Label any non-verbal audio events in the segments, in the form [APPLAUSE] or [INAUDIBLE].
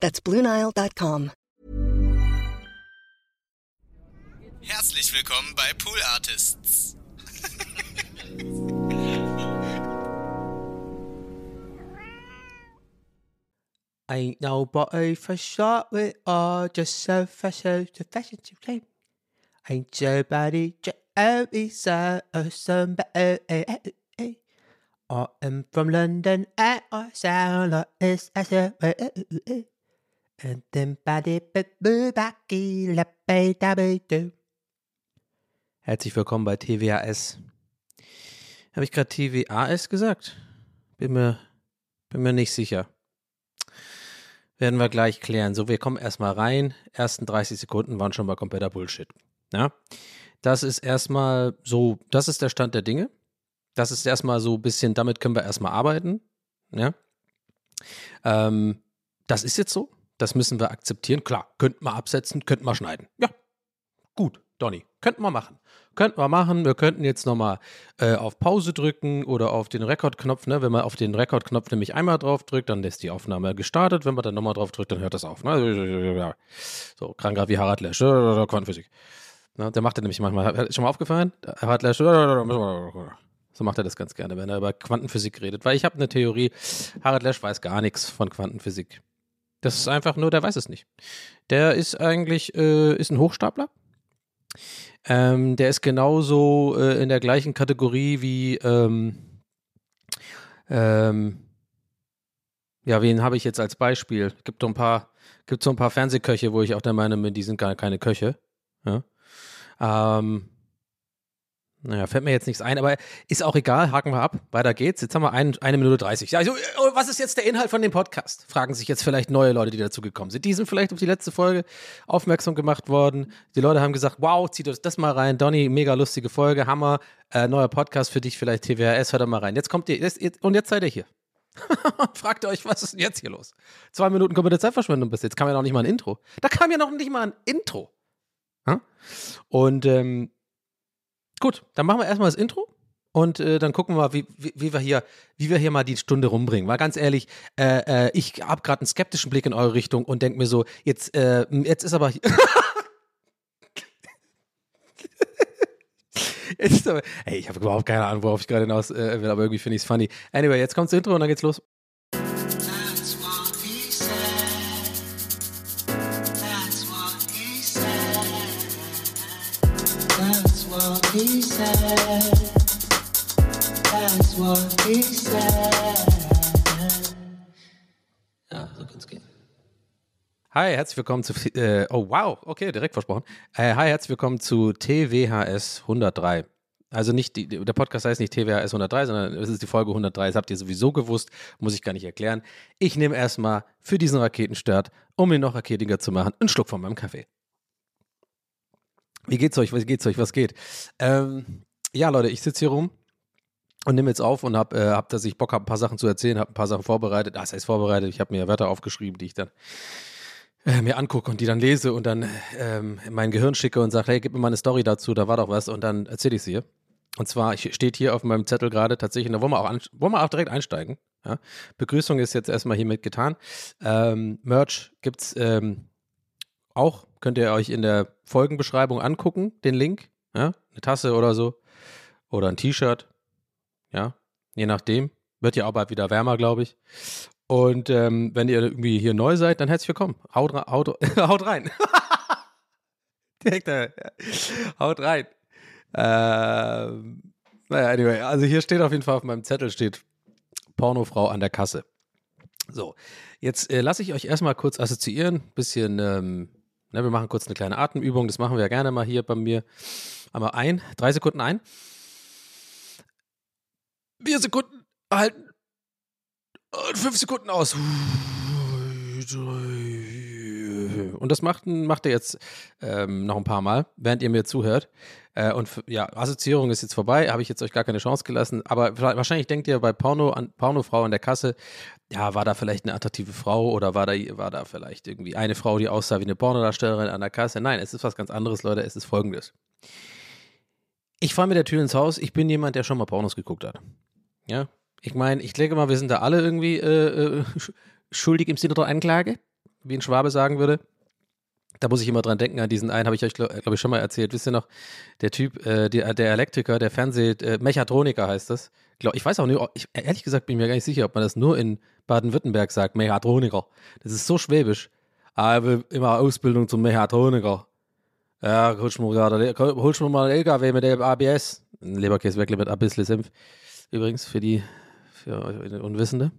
That's BlueNile.com. Herzlich willkommen bei Pool Artists. Ain't nobody for short with all just so fashion to fashion to claim. Ain't somebody to every side or somebody. I am from London and I sound like this as a and Herzlich willkommen bei TWAS. Habe ich gerade TWAS gesagt? Bin mir, bin mir nicht sicher. Werden wir gleich klären. So, wir kommen erstmal rein. Ersten 30 Sekunden waren schon mal kompletter Bullshit. Ja. Das ist erstmal so, das ist der Stand der Dinge. Das ist erstmal so ein bisschen, damit können wir erstmal arbeiten. Ja. Ähm, das ist jetzt so. Das müssen wir akzeptieren. Klar, könnten wir absetzen, könnten wir schneiden. Ja. Gut, Donny. Könnten wir machen. Könnten wir machen. Wir könnten jetzt nochmal äh, auf Pause drücken oder auf den Rekordknopf. Ne? Wenn man auf den Rekordknopf nämlich einmal drauf drückt, dann ist die Aufnahme gestartet. Wenn man dann nochmal drauf drückt, dann hört das auf. Ne? So, kranker wie Harald Lesch, Quantenphysik. Ne? Der macht er nämlich manchmal. Ist schon mal aufgefallen? Harald Lesch, so macht er das ganz gerne, wenn er über Quantenphysik redet. Weil ich habe eine Theorie, Harald Lesch weiß gar nichts von Quantenphysik. Das ist einfach nur, der weiß es nicht. Der ist eigentlich, äh, ist ein Hochstapler. Ähm, der ist genauso äh, in der gleichen Kategorie wie, ähm, ähm, ja, wen habe ich jetzt als Beispiel? Gibt so ein paar, gibt so ein paar Fernsehköche, wo ich auch der Meinung bin, die sind gar keine Köche. Ja? Ähm, naja, fällt mir jetzt nichts ein, aber ist auch egal, haken wir ab, weiter geht's. Jetzt haben wir ein, eine Minute 30. Also, was ist jetzt der Inhalt von dem Podcast? Fragen sich jetzt vielleicht neue Leute, die dazugekommen sind. Die sind vielleicht auf die letzte Folge aufmerksam gemacht worden. Die Leute haben gesagt, wow, zieht euch das mal rein. Donny, mega lustige Folge, Hammer, äh, neuer Podcast für dich, vielleicht TWRS, hört da mal rein. Jetzt kommt ihr, jetzt, und jetzt seid ihr hier. [LAUGHS] Fragt euch, was ist denn jetzt hier los? Zwei Minuten komplette Zeitverschwendung bis jetzt. Kam ja noch nicht mal ein Intro. Da kam ja noch nicht mal ein Intro. Hm? Und, ähm, Gut, dann machen wir erstmal das Intro und äh, dann gucken wir mal, wie, wie, wie, wir hier, wie wir hier mal die Stunde rumbringen. Weil ganz ehrlich, äh, äh, ich habe gerade einen skeptischen Blick in eure Richtung und denke mir so, jetzt, äh, jetzt ist aber. [LAUGHS] jetzt ist aber ey, ich habe überhaupt keine Ahnung, worauf ich gerade hinaus äh, will, aber irgendwie finde ich es funny. Anyway, jetzt kommt das Intro und dann geht's los. Hi, herzlich willkommen zu. Äh, oh, wow, okay, direkt versprochen. Äh, hi, herzlich willkommen zu TWHS 103. Also nicht, die, der Podcast heißt nicht TWHS 103, sondern es ist die Folge 103. Das habt ihr sowieso gewusst, muss ich gar nicht erklären. Ich nehme erstmal für diesen Raketenstart, um ihn noch raketiger zu machen, einen Schluck von meinem Kaffee. Wie geht's euch? Wie geht's euch? Was geht? Ähm, ja, Leute, ich sitze hier rum und nehme jetzt auf und habe, äh, hab, dass ich Bock habe, ein paar Sachen zu erzählen, habe ein paar Sachen vorbereitet. Ah, Das heißt vorbereitet. Ich habe mir Wörter aufgeschrieben, die ich dann äh, mir angucke und die dann lese und dann ähm, in mein Gehirn schicke und sage, hey, gib mir mal eine Story dazu, da war doch was und dann erzähle ich sie. Und zwar ich, steht hier auf meinem Zettel gerade tatsächlich, da wollen wir auch, an, wollen wir auch direkt einsteigen. Ja? Begrüßung ist jetzt erstmal hiermit getan. Ähm, Merch gibt's ähm, auch, könnt ihr euch in der Folgenbeschreibung angucken, den Link. Ja? Eine Tasse oder so. Oder ein T-Shirt. Ja, je nachdem. Wird ja auch bald wieder wärmer, glaube ich. Und ähm, wenn ihr irgendwie hier neu seid, dann herzlich willkommen. Haut, haut, [LAUGHS] haut rein. [LAUGHS] Direkt, äh, haut rein. Ähm, naja, anyway, also hier steht auf jeden Fall auf meinem Zettel steht Pornofrau an der Kasse. So, jetzt äh, lasse ich euch erstmal kurz assoziieren, bisschen, ähm, ne, wir machen kurz eine kleine Atemübung, das machen wir ja gerne mal hier bei mir. Einmal ein, drei Sekunden ein. Vier Sekunden halten. Und fünf Sekunden aus. Und das macht, macht er jetzt ähm, noch ein paar Mal, während ihr mir zuhört. Äh, und ja, Assoziierung ist jetzt vorbei, habe ich jetzt euch gar keine Chance gelassen. Aber wahrscheinlich denkt ihr bei Porno an Pornofrau an der Kasse, ja, war da vielleicht eine attraktive Frau oder war da, war da vielleicht irgendwie eine Frau, die aussah wie eine Pornodarstellerin an der Kasse? Nein, es ist was ganz anderes, Leute. Es ist folgendes. Ich fahre mit der Tür ins Haus. Ich bin jemand, der schon mal Pornos geguckt hat. Ja, ich meine, ich denke mal, wir sind da alle irgendwie äh, äh, sch- schuldig im Sinne der Anklage, wie ein Schwabe sagen würde. Da muss ich immer dran denken, an diesen einen habe ich euch, glaube glaub ich, schon mal erzählt. Wisst ihr noch, der Typ, äh, der, der Elektriker, der Fernseh, äh, Mechatroniker heißt das. Glaub, ich weiß auch nicht, ich, ehrlich gesagt bin ich mir gar nicht sicher, ob man das nur in Baden-Württemberg sagt, Mechatroniker. Das ist so schwäbisch. Aber will immer Ausbildung zum Mechatroniker. Ja, holst mir gerade, holst mir mal einen LKW mit dem ABS. Ein Leberkäse mit ein bisschen Senf. Übrigens, für die, für euch Unwissende.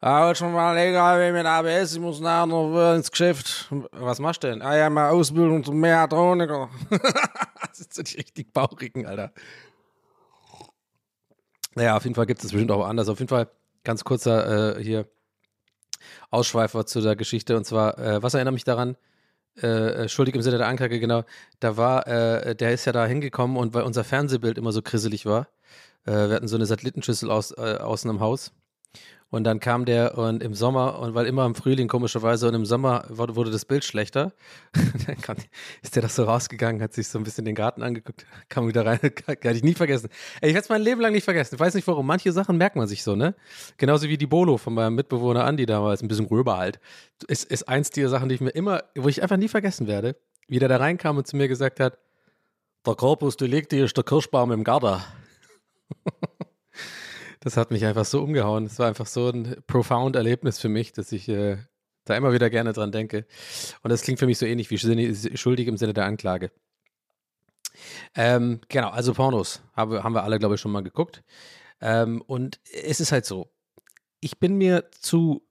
Ah, holst du mir mal LKW mit ABS, ich muss nachher noch ins Geschäft. Was machst du denn? Ah ja, mal Ausbildung zum Mechatroniker. [LAUGHS] das so die richtig bauchigen, Alter. Naja, auf jeden Fall gibt es das bestimmt auch anders. Auf jeden Fall ganz kurzer äh, hier Ausschweifer zu der Geschichte. Und zwar, äh, was erinnert mich daran? Äh, äh, schuldig im Sinne der Anklage, genau. Da war, äh, der ist ja da hingekommen und weil unser Fernsehbild immer so krisselig war, äh, wir hatten so eine Satellitenschüssel aus, äh, außen im Haus. Und dann kam der und im Sommer, und weil immer im Frühling komischerweise und im Sommer wurde, das Bild schlechter, [LAUGHS] dann kam, ist der doch so rausgegangen, hat sich so ein bisschen den Garten angeguckt, [LAUGHS] kam wieder rein, [LAUGHS] kann ich nie vergessen. Ey, ich werde es mein Leben lang nicht vergessen. Ich weiß nicht warum. Manche Sachen merkt man sich so, ne? Genauso wie die Bolo von meinem Mitbewohner Andi damals, ein bisschen gröber halt. Ist, ist eins dieser Sachen, die ich mir immer, wo ich einfach nie vergessen werde, wie der da reinkam und zu mir gesagt hat, der Korpus Delicti ist der Kirschbaum im Garten. [LAUGHS] Das hat mich einfach so umgehauen. Es war einfach so ein profound Erlebnis für mich, dass ich äh, da immer wieder gerne dran denke. Und das klingt für mich so ähnlich wie schuldig im Sinne der Anklage. Ähm, genau, also Pornos habe, haben wir alle, glaube ich, schon mal geguckt. Ähm, und es ist halt so, ich bin mir zu,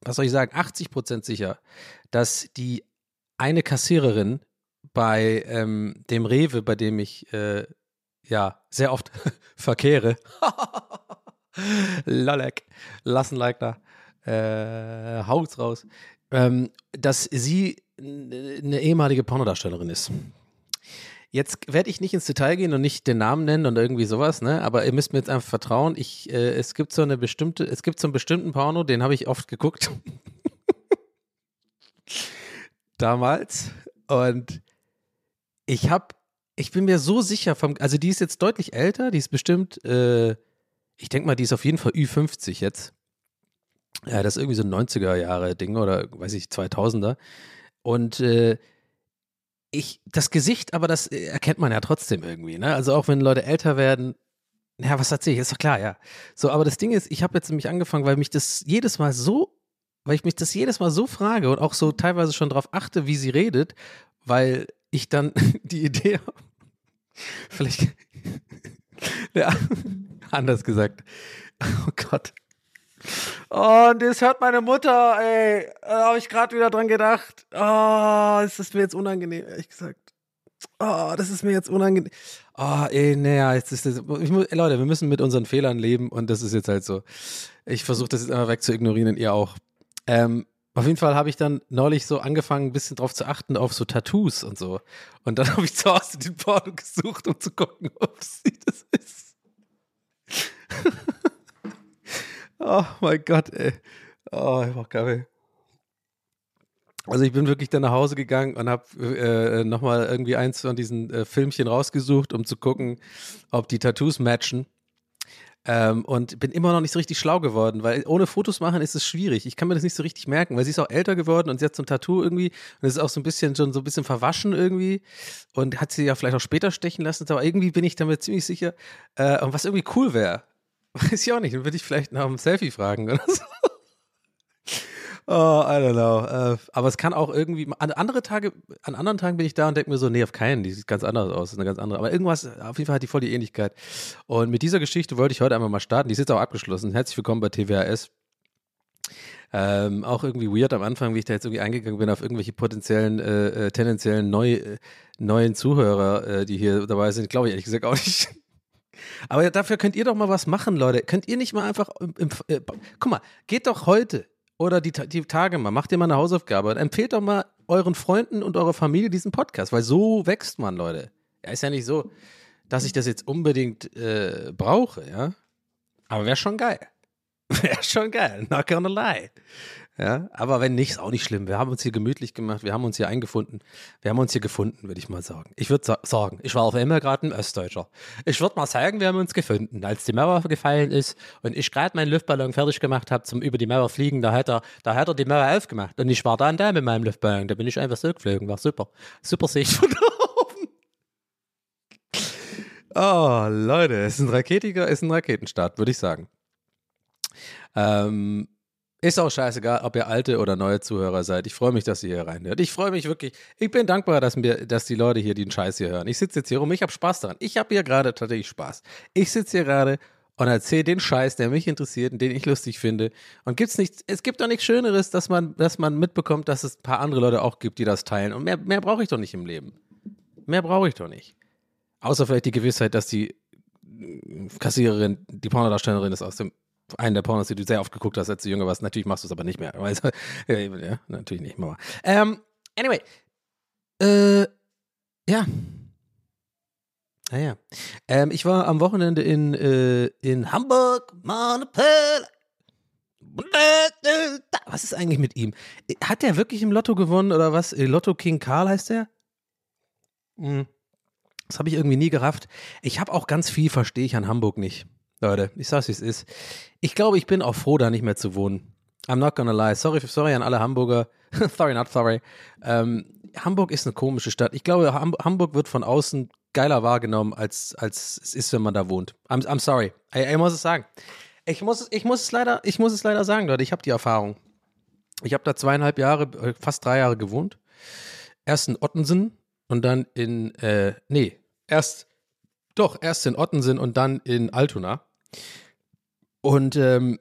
was soll ich sagen, 80 Prozent sicher, dass die eine Kassiererin bei ähm, dem Rewe, bei dem ich äh, ja sehr oft [LAUGHS] verkehre, [LAUGHS] Lolek, lassen like äh, haut's raus, ähm, dass sie eine ehemalige Pornodarstellerin ist. Jetzt werde ich nicht ins Detail gehen und nicht den Namen nennen und irgendwie sowas, ne? Aber ihr müsst mir jetzt einfach vertrauen. Ich, äh, es gibt so eine bestimmte, es gibt so einen bestimmten Porno, den habe ich oft geguckt. [LAUGHS] Damals. Und ich habe, ich bin mir so sicher vom, also die ist jetzt deutlich älter, die ist bestimmt, äh, ich denke mal, die ist auf jeden Fall Ü50 jetzt. Ja, das ist irgendwie so ein 90er Jahre Ding oder weiß ich, 2000er. Und äh, ich, das Gesicht, aber das äh, erkennt man ja trotzdem irgendwie, ne? Also auch wenn Leute älter werden, ja, was erzähle ich? Ist doch klar, ja. So, aber das Ding ist, ich habe jetzt nämlich angefangen, weil mich das jedes Mal so, weil ich mich das jedes Mal so frage und auch so teilweise schon darauf achte, wie sie redet, weil ich dann [LAUGHS] die Idee habe, vielleicht, ja, anders gesagt, oh Gott. Oh, und das hört meine Mutter, ey. Da habe ich gerade wieder dran gedacht. Oh, ist mir jetzt unangenehm, ehrlich gesagt. Oh, das ist mir jetzt unangenehm. Oh, ey, naja, jetzt ist das. Muss, ey, Leute, wir müssen mit unseren Fehlern leben und das ist jetzt halt so. Ich versuche das jetzt einfach weg zu ignorieren und ihr auch. Ähm, auf jeden Fall habe ich dann neulich so angefangen, ein bisschen drauf zu achten, auf so Tattoos und so. Und dann [LAUGHS] habe ich zu Hause den Porno gesucht, um zu gucken, [LAUGHS] ob sie das ist. [LAUGHS] oh mein Gott, ey. Oh, ich brauch Kaffee. Also ich bin wirklich dann nach Hause gegangen und habe äh, nochmal irgendwie eins von diesen äh, Filmchen rausgesucht, um zu gucken, ob die Tattoos matchen. Ähm, und bin immer noch nicht so richtig schlau geworden, weil ohne Fotos machen ist es schwierig. Ich kann mir das nicht so richtig merken, weil sie ist auch älter geworden und sie hat so ein Tattoo irgendwie und es ist auch so ein bisschen schon so ein bisschen verwaschen irgendwie und hat sie ja vielleicht auch später stechen lassen, aber irgendwie bin ich damit ziemlich sicher. Äh, und was irgendwie cool wäre, [LAUGHS] weiß ich auch nicht, dann würde ich vielleicht nach einem Selfie fragen oder so. Oh, I don't know. Äh, aber es kann auch irgendwie, an andere Tage, an anderen Tagen bin ich da und denke mir so, nee, auf keinen, die sieht ganz anders aus, ist eine ganz andere. Aber irgendwas, auf jeden Fall hat die voll die Ähnlichkeit. Und mit dieser Geschichte wollte ich heute einmal mal starten. Die ist jetzt auch abgeschlossen. Herzlich willkommen bei TWAS. Ähm, auch irgendwie weird am Anfang, wie ich da jetzt irgendwie eingegangen bin auf irgendwelche potenziellen, äh, äh, tendenziellen neu, äh, neuen Zuhörer, äh, die hier dabei sind. Glaube ich ehrlich gesagt auch nicht. Aber dafür könnt ihr doch mal was machen, Leute. Könnt ihr nicht mal einfach, im, im, äh, guck mal, geht doch heute oder die, die Tage mal, macht ihr mal eine Hausaufgabe und empfehlt doch mal euren Freunden und eurer Familie diesen Podcast, weil so wächst man, Leute. Ja, ist ja nicht so, dass ich das jetzt unbedingt äh, brauche, ja. Aber wäre schon geil. [LAUGHS] Wäre schon geil, not gonna lie. Ja, aber wenn nicht, ist auch nicht schlimm. Wir haben uns hier gemütlich gemacht, wir haben uns hier eingefunden. Wir haben uns hier gefunden, würde ich mal sagen. Ich würde sa sagen, ich war auf immer gerade ein Östdeutscher. Ich würde mal sagen, wir haben uns gefunden. Als die Mauer gefallen ist und ich gerade meinen Luftballon fertig gemacht habe zum über die Mauer fliegen, da hat er, da hat er die Mauer aufgemacht. Und ich war dann da mit meinem Luftballon. Da bin ich einfach so geflogen. War super. Super Sicht von [LAUGHS] oben. Oh, Leute, es ist ein raketiger, ist ein Raketenstart, würde ich sagen. Ähm, ist auch scheißegal, ob ihr alte oder neue Zuhörer seid. Ich freue mich, dass ihr hier reinhört. Ich freue mich wirklich. Ich bin dankbar, dass, mir, dass die Leute hier den Scheiß hier hören. Ich sitze jetzt hier rum. Ich habe Spaß daran. Ich habe hier gerade tatsächlich Spaß. Ich sitze hier gerade und erzähle den Scheiß, der mich interessiert und den ich lustig finde. Und gibt's nichts, es gibt doch nichts Schöneres, dass man, dass man mitbekommt, dass es ein paar andere Leute auch gibt, die das teilen. Und mehr, mehr brauche ich doch nicht im Leben. Mehr brauche ich doch nicht. Außer vielleicht die Gewissheit, dass die Kassiererin, die Pornodarstellerin ist aus dem einen der Pornos, die du sehr oft geguckt hast, als du jünger warst. Natürlich machst du es aber nicht mehr. [LAUGHS] Also, ja, natürlich nicht, Mama. Ähm, anyway. Äh, ja. Naja. Ähm, ich war am Wochenende in, äh, in Hamburg. Was ist eigentlich mit ihm? Hat der wirklich im Lotto gewonnen oder was? Äh, Lotto King Karl heißt der? Hm. Das habe ich irgendwie nie gerafft. Ich habe auch ganz viel, verstehe ich an Hamburg nicht. Leute, ich sag's wie es ist. Ich glaube, ich bin auch froh, da nicht mehr zu wohnen. I'm not gonna lie. Sorry, sorry an alle Hamburger. [LAUGHS] sorry, not sorry. Ähm, Hamburg ist eine komische Stadt. Ich glaube, Ham Hamburg wird von außen geiler wahrgenommen, als, als es ist, wenn man da wohnt. I'm, I'm sorry. Ich, ich muss es sagen. Ich muss, es- ich, muss es leider, ich muss es leider sagen, Leute. Ich habe die Erfahrung. Ich habe da zweieinhalb Jahre, äh, fast drei Jahre gewohnt. Erst in Ottensen und dann in, äh, nee, erst, doch, erst in Ottensen und dann in Altona. Und ähm,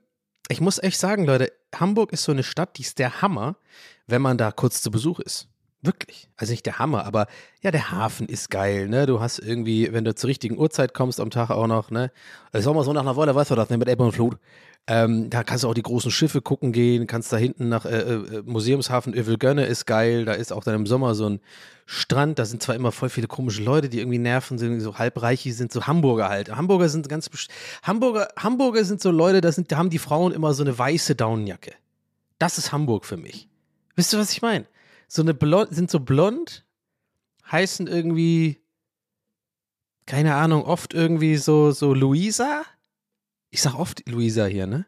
ich muss echt sagen, Leute, Hamburg ist so eine Stadt, die ist der Hammer, wenn man da kurz zu Besuch ist. Wirklich. Also nicht der Hammer, aber ja, der Hafen ist geil, ne? Du hast irgendwie, wenn du zur richtigen Uhrzeit kommst am Tag auch noch, ne? Ich sag mal so nach einer Woche, weißt du das, ne? Mit Ebbe und Flut. Ähm, da kannst du auch die großen Schiffe gucken gehen, kannst da hinten nach äh, äh, Museumshafen Övelgönne ist geil, da ist auch dann im Sommer so ein Strand, da sind zwar immer voll viele komische Leute, die irgendwie nerven, sind so halbreiche sind, so Hamburger halt. Hamburger sind ganz, Hamburger, Hamburger sind so Leute, da, sind, da haben die Frauen immer so eine weiße Daunenjacke. Das ist Hamburg für mich. Wisst ihr, was ich meine? So eine blond, sind so blond, heißen irgendwie, keine Ahnung, oft irgendwie so, so Luisa. Ich sag oft Luisa hier, ne?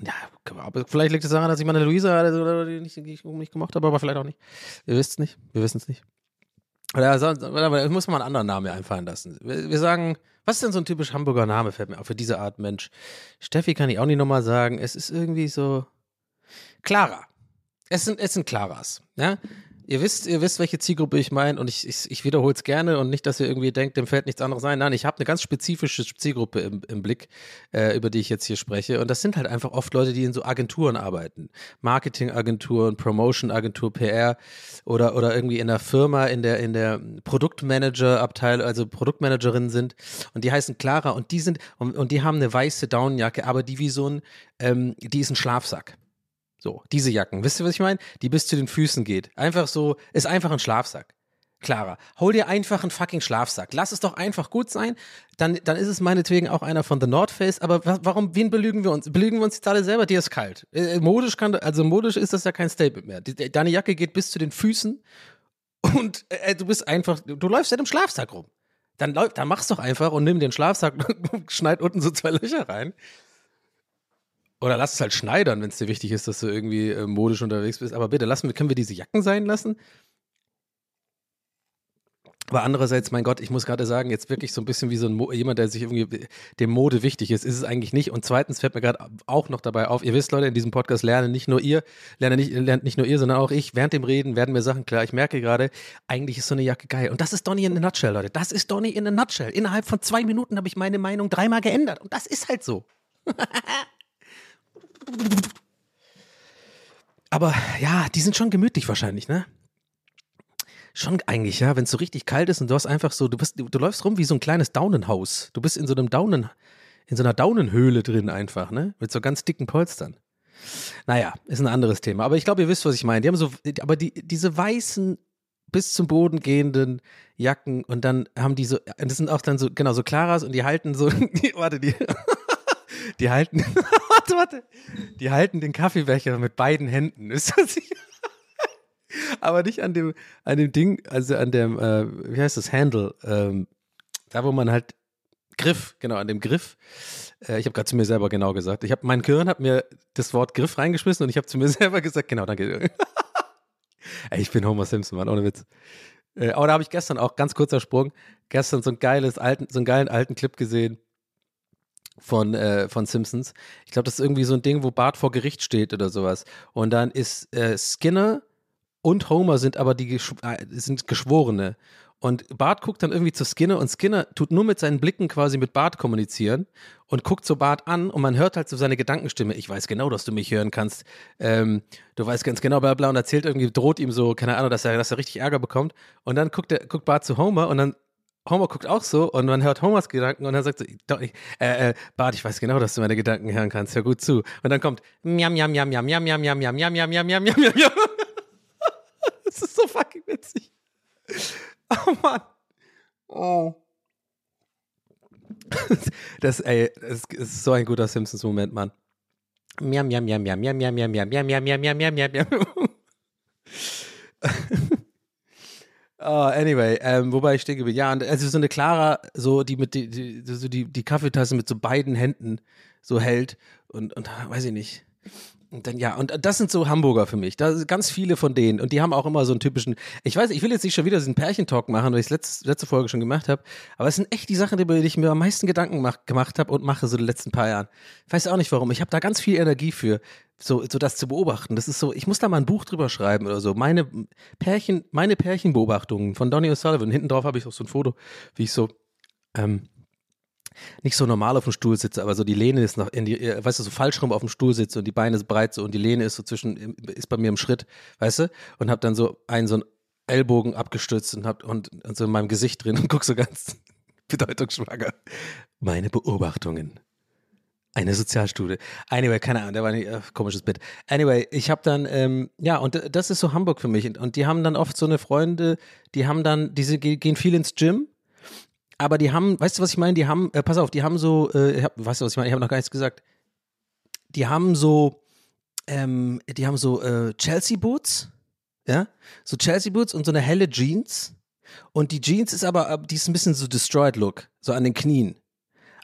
Ja, aber vielleicht liegt es daran, dass ich meine Luisa oder nicht, ich nicht gemocht habe, aber vielleicht auch nicht. Ihr wisst es nicht. Wir wissen es nicht. Oder sonst, aber muss man einen anderen Namen mir einfallen lassen. Wir, wir sagen, was ist denn so ein typisch Hamburger Name, fällt mir auf, für diese Art Mensch? Steffi kann ich auch nicht nochmal sagen. Es ist irgendwie so. Clara. Es sind, es sind Claras. Ja? Ihr wisst, ihr wisst, welche Zielgruppe ich meine und ich, ich, ich wiederhole es gerne und nicht, dass ihr irgendwie denkt, dem fällt nichts anderes ein. Nein, ich habe eine ganz spezifische Zielgruppe im, im Blick, äh, über die ich jetzt hier spreche. Und das sind halt einfach oft Leute, die in so Agenturen arbeiten. Marketingagenturen, Promotion-Agentur, PR oder, oder irgendwie in der Firma, in der, in der Produktmanager-Abteilung, also Produktmanagerinnen sind. Und die heißen Clara und die sind, und, und die haben eine weiße Downjacke, aber die wie so ein, ähm, die ist ein Schlafsack. So, diese Jacken. Wisst ihr, was ich meine? Die bis zu den Füßen geht. Einfach so, ist einfach ein Schlafsack. Clara, hol dir einfach einen fucking Schlafsack. Lass es doch einfach gut sein. Dann, dann ist es meinetwegen auch einer von The North Face. Aber wa- warum, wen belügen wir uns? Belügen wir uns jetzt alle selber? Dir ist kalt. Äh, modisch kann, also modisch ist das ja kein Statement mehr. Deine Jacke geht bis zu den Füßen und äh, du bist einfach, du läufst ja im Schlafsack rum. Dann, dann mach's doch einfach und nimm den Schlafsack [LAUGHS] und schneid unten so zwei Löcher rein. Oder lass es halt schneidern, wenn es dir wichtig ist, dass du irgendwie äh, modisch unterwegs bist. Aber bitte, lassen wir, können wir diese Jacken sein lassen? Aber andererseits, mein Gott, ich muss gerade sagen, jetzt wirklich so ein bisschen wie so ein Mo jemand, der sich irgendwie dem Mode wichtig ist, ist es eigentlich nicht. Und zweitens fällt mir gerade auch noch dabei auf, ihr wisst, Leute, in diesem Podcast lernen nicht nur ihr, lernen nicht, lernt nicht nur ihr, sondern auch ich. Während dem Reden werden mir Sachen klar. Ich merke gerade, eigentlich ist so eine Jacke geil. Und das ist Donny in a nutshell, Leute. Das ist Donny in a nutshell. Innerhalb von zwei Minuten habe ich meine Meinung dreimal geändert. Und das ist halt so. [LAUGHS] Aber ja, die sind schon gemütlich wahrscheinlich, ne? Schon eigentlich, ja, wenn es so richtig kalt ist und du hast einfach so, du bist, du, du läufst rum wie so ein kleines Daunenhaus. Du bist in so einem Daunen, in so einer Daunenhöhle drin einfach, ne? Mit so ganz dicken Polstern. Naja, ist ein anderes Thema. Aber ich glaube, ihr wisst, was ich meine. Die haben so, aber die, diese weißen, bis zum Boden gehenden Jacken und dann haben die so, das sind auch dann so, genau, so Claras und die halten so, [LAUGHS] die, warte, die, die halten, [LAUGHS] warte, warte, die halten den Kaffeebecher mit beiden Händen. Ist das nicht? aber nicht an dem, an dem Ding, also an dem, äh, wie heißt das, Handle, ähm, da wo man halt Griff, genau, an dem Griff. Äh, ich habe gerade zu mir selber genau gesagt. Ich habe, mein Gehirn hat mir das Wort Griff reingeschmissen und ich habe zu mir [LAUGHS] selber gesagt, genau, danke. [LAUGHS] Ey, ich bin Homer Simpson, Mann, ohne Witz. Äh, aber da habe ich gestern auch, ganz kurzer Sprung, gestern so ein geiles alten, so einen geilen alten Clip gesehen von, äh, von Simpsons. Ich glaube, das ist irgendwie so ein Ding, wo Bart vor Gericht steht oder sowas. Und dann ist äh, Skinner und Homer sind aber die Gesch äh, sind Geschworene. Und Bart guckt dann irgendwie zu Skinner und Skinner tut nur mit seinen Blicken quasi mit Bart kommunizieren und guckt so Bart an und man hört halt so seine Gedankenstimme. Ich weiß genau, dass du mich hören kannst. Ähm, du weißt ganz genau, bla bla und erzählt irgendwie, droht ihm so, keine Ahnung, dass er, dass er richtig Ärger bekommt. Und dann guckt, er, guckt Bart zu Homer und dann Homer guckt auch so und man hört Homers Gedanken und er sagt so, äh, äh, Bart, ich weiß genau, dass du meine Gedanken hören kannst, hör gut zu. Und dann kommt miam, miam, miam, miam, miam, miam, miam, miam, miam, miam, miam, miam, miam, miam. Das ist so fucking witzig. Oh Mann. Oh. Das, ey, das ist so ein guter Simpsons-Moment, Mann. Miam, miam, miam, miam, miam, miam, miam, miam, miam, miam, miam, miam, miam, miam, miam. Oh, anyway, ähm, wobei ich denke, ja, also so eine Clara, so die mit die, die, so die, die Kaffeetasse mit so beiden Händen so hält und, und weiß ich nicht. Und dann, ja, und das sind so Hamburger für mich. Da sind ganz viele von denen. Und die haben auch immer so einen typischen, ich weiß, ich will jetzt nicht schon wieder diesen Pärchentalk machen, weil ich es letzte, letzte Folge schon gemacht habe. Aber es sind echt die Sachen, über die ich mir am meisten Gedanken mach, gemacht habe und mache so die letzten paar Jahren. Ich weiß auch nicht warum. Ich habe da ganz viel Energie für, so, so das zu beobachten. Das ist so, ich muss da mal ein Buch drüber schreiben oder so. Meine Pärchen, meine Pärchenbeobachtungen von Donny O'Sullivan. Hinten drauf habe ich auch so ein Foto, wie ich so, ähm, nicht so normal auf dem Stuhl sitze, aber so die Lehne ist noch in die, äh, weißt du, so falsch rum auf dem Stuhl sitze und die Beine sind breit so und die Lehne ist so zwischen, ist bei mir im Schritt, weißt du, und hab dann so einen so einen Ellbogen abgestützt und hab und, und so in meinem Gesicht drin und guck so ganz [LAUGHS] bedeutungsschwanger. Meine Beobachtungen. Eine Sozialstudie. Anyway, keine Ahnung, der war ein äh, komisches Bit. Anyway, ich habe dann, ähm, ja, und das ist so Hamburg für mich. Und, und die haben dann oft so eine Freunde, die haben dann, diese gehen viel ins Gym aber die haben, weißt du, was ich meine? Die haben, äh, pass auf, die haben so, äh, hab, weißt du, was ich meine? Ich habe noch gar nichts gesagt. Die haben so, ähm, die haben so äh, Chelsea Boots, ja, so Chelsea Boots und so eine helle Jeans. Und die Jeans ist aber, die ist ein bisschen so destroyed Look, so an den Knien.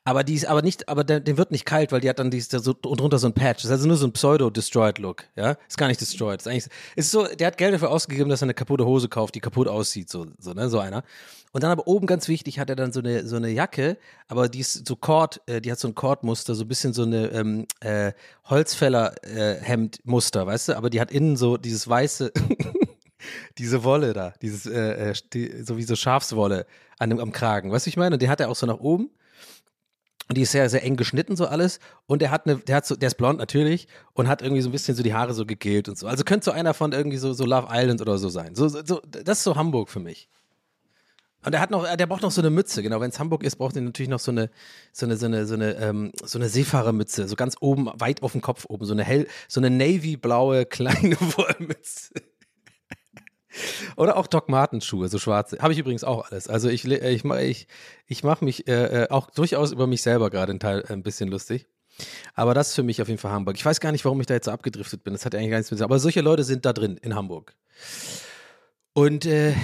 Aber die ist aber nicht, aber der, der wird nicht kalt, weil die hat dann die so und drunter so ein Patch. Das ist also nur so ein Pseudo-Destroyed-Look, ja. Ist gar nicht destroyed. Ist eigentlich, ist so, der hat Geld dafür ausgegeben, dass er eine kaputte Hose kauft, die kaputt aussieht, so, so, ne, so einer. Und dann aber oben ganz wichtig hat er dann so eine, so eine Jacke, aber die ist so Cord, äh, die hat so ein Kordmuster, so ein bisschen so eine ähm, äh, Holzfäller-Hemd-Muster, äh, weißt du? Aber die hat innen so dieses weiße, [LAUGHS] diese Wolle da, dieses, äh, äh die, so wie so Schafswolle an dem, am Kragen, weißt du, ich meine? Und die hat er auch so nach oben. Und die ist sehr, sehr eng geschnitten, so alles. Und der hat eine, der hat so, der ist blond natürlich und hat irgendwie so ein bisschen so die Haare so gegelt und so. Also könnte so einer von irgendwie so, so Love Island oder so sein. So, so, das ist so Hamburg für mich. Und er hat noch, der braucht noch so eine Mütze, genau. Wenn es Hamburg ist, braucht er natürlich noch so eine, so eine, so eine, so eine, ähm, so eine Seefahrermütze, so ganz oben, weit auf dem Kopf oben, so eine hell, so eine navy-blaue [LAUGHS] kleine Wollmütze. Oder auch Doc Martens Schuhe, so schwarze. Habe ich übrigens auch alles. Also ich, ich, ich, ich mache mich äh, äh, auch durchaus über mich selber gerade ein, Teil, ein bisschen lustig. Aber das ist für mich auf jeden Fall Hamburg. Ich weiß gar nicht, warum ich da jetzt so abgedriftet bin. Das hat eigentlich gar nichts mit Aber solche Leute sind da drin in Hamburg. Und äh,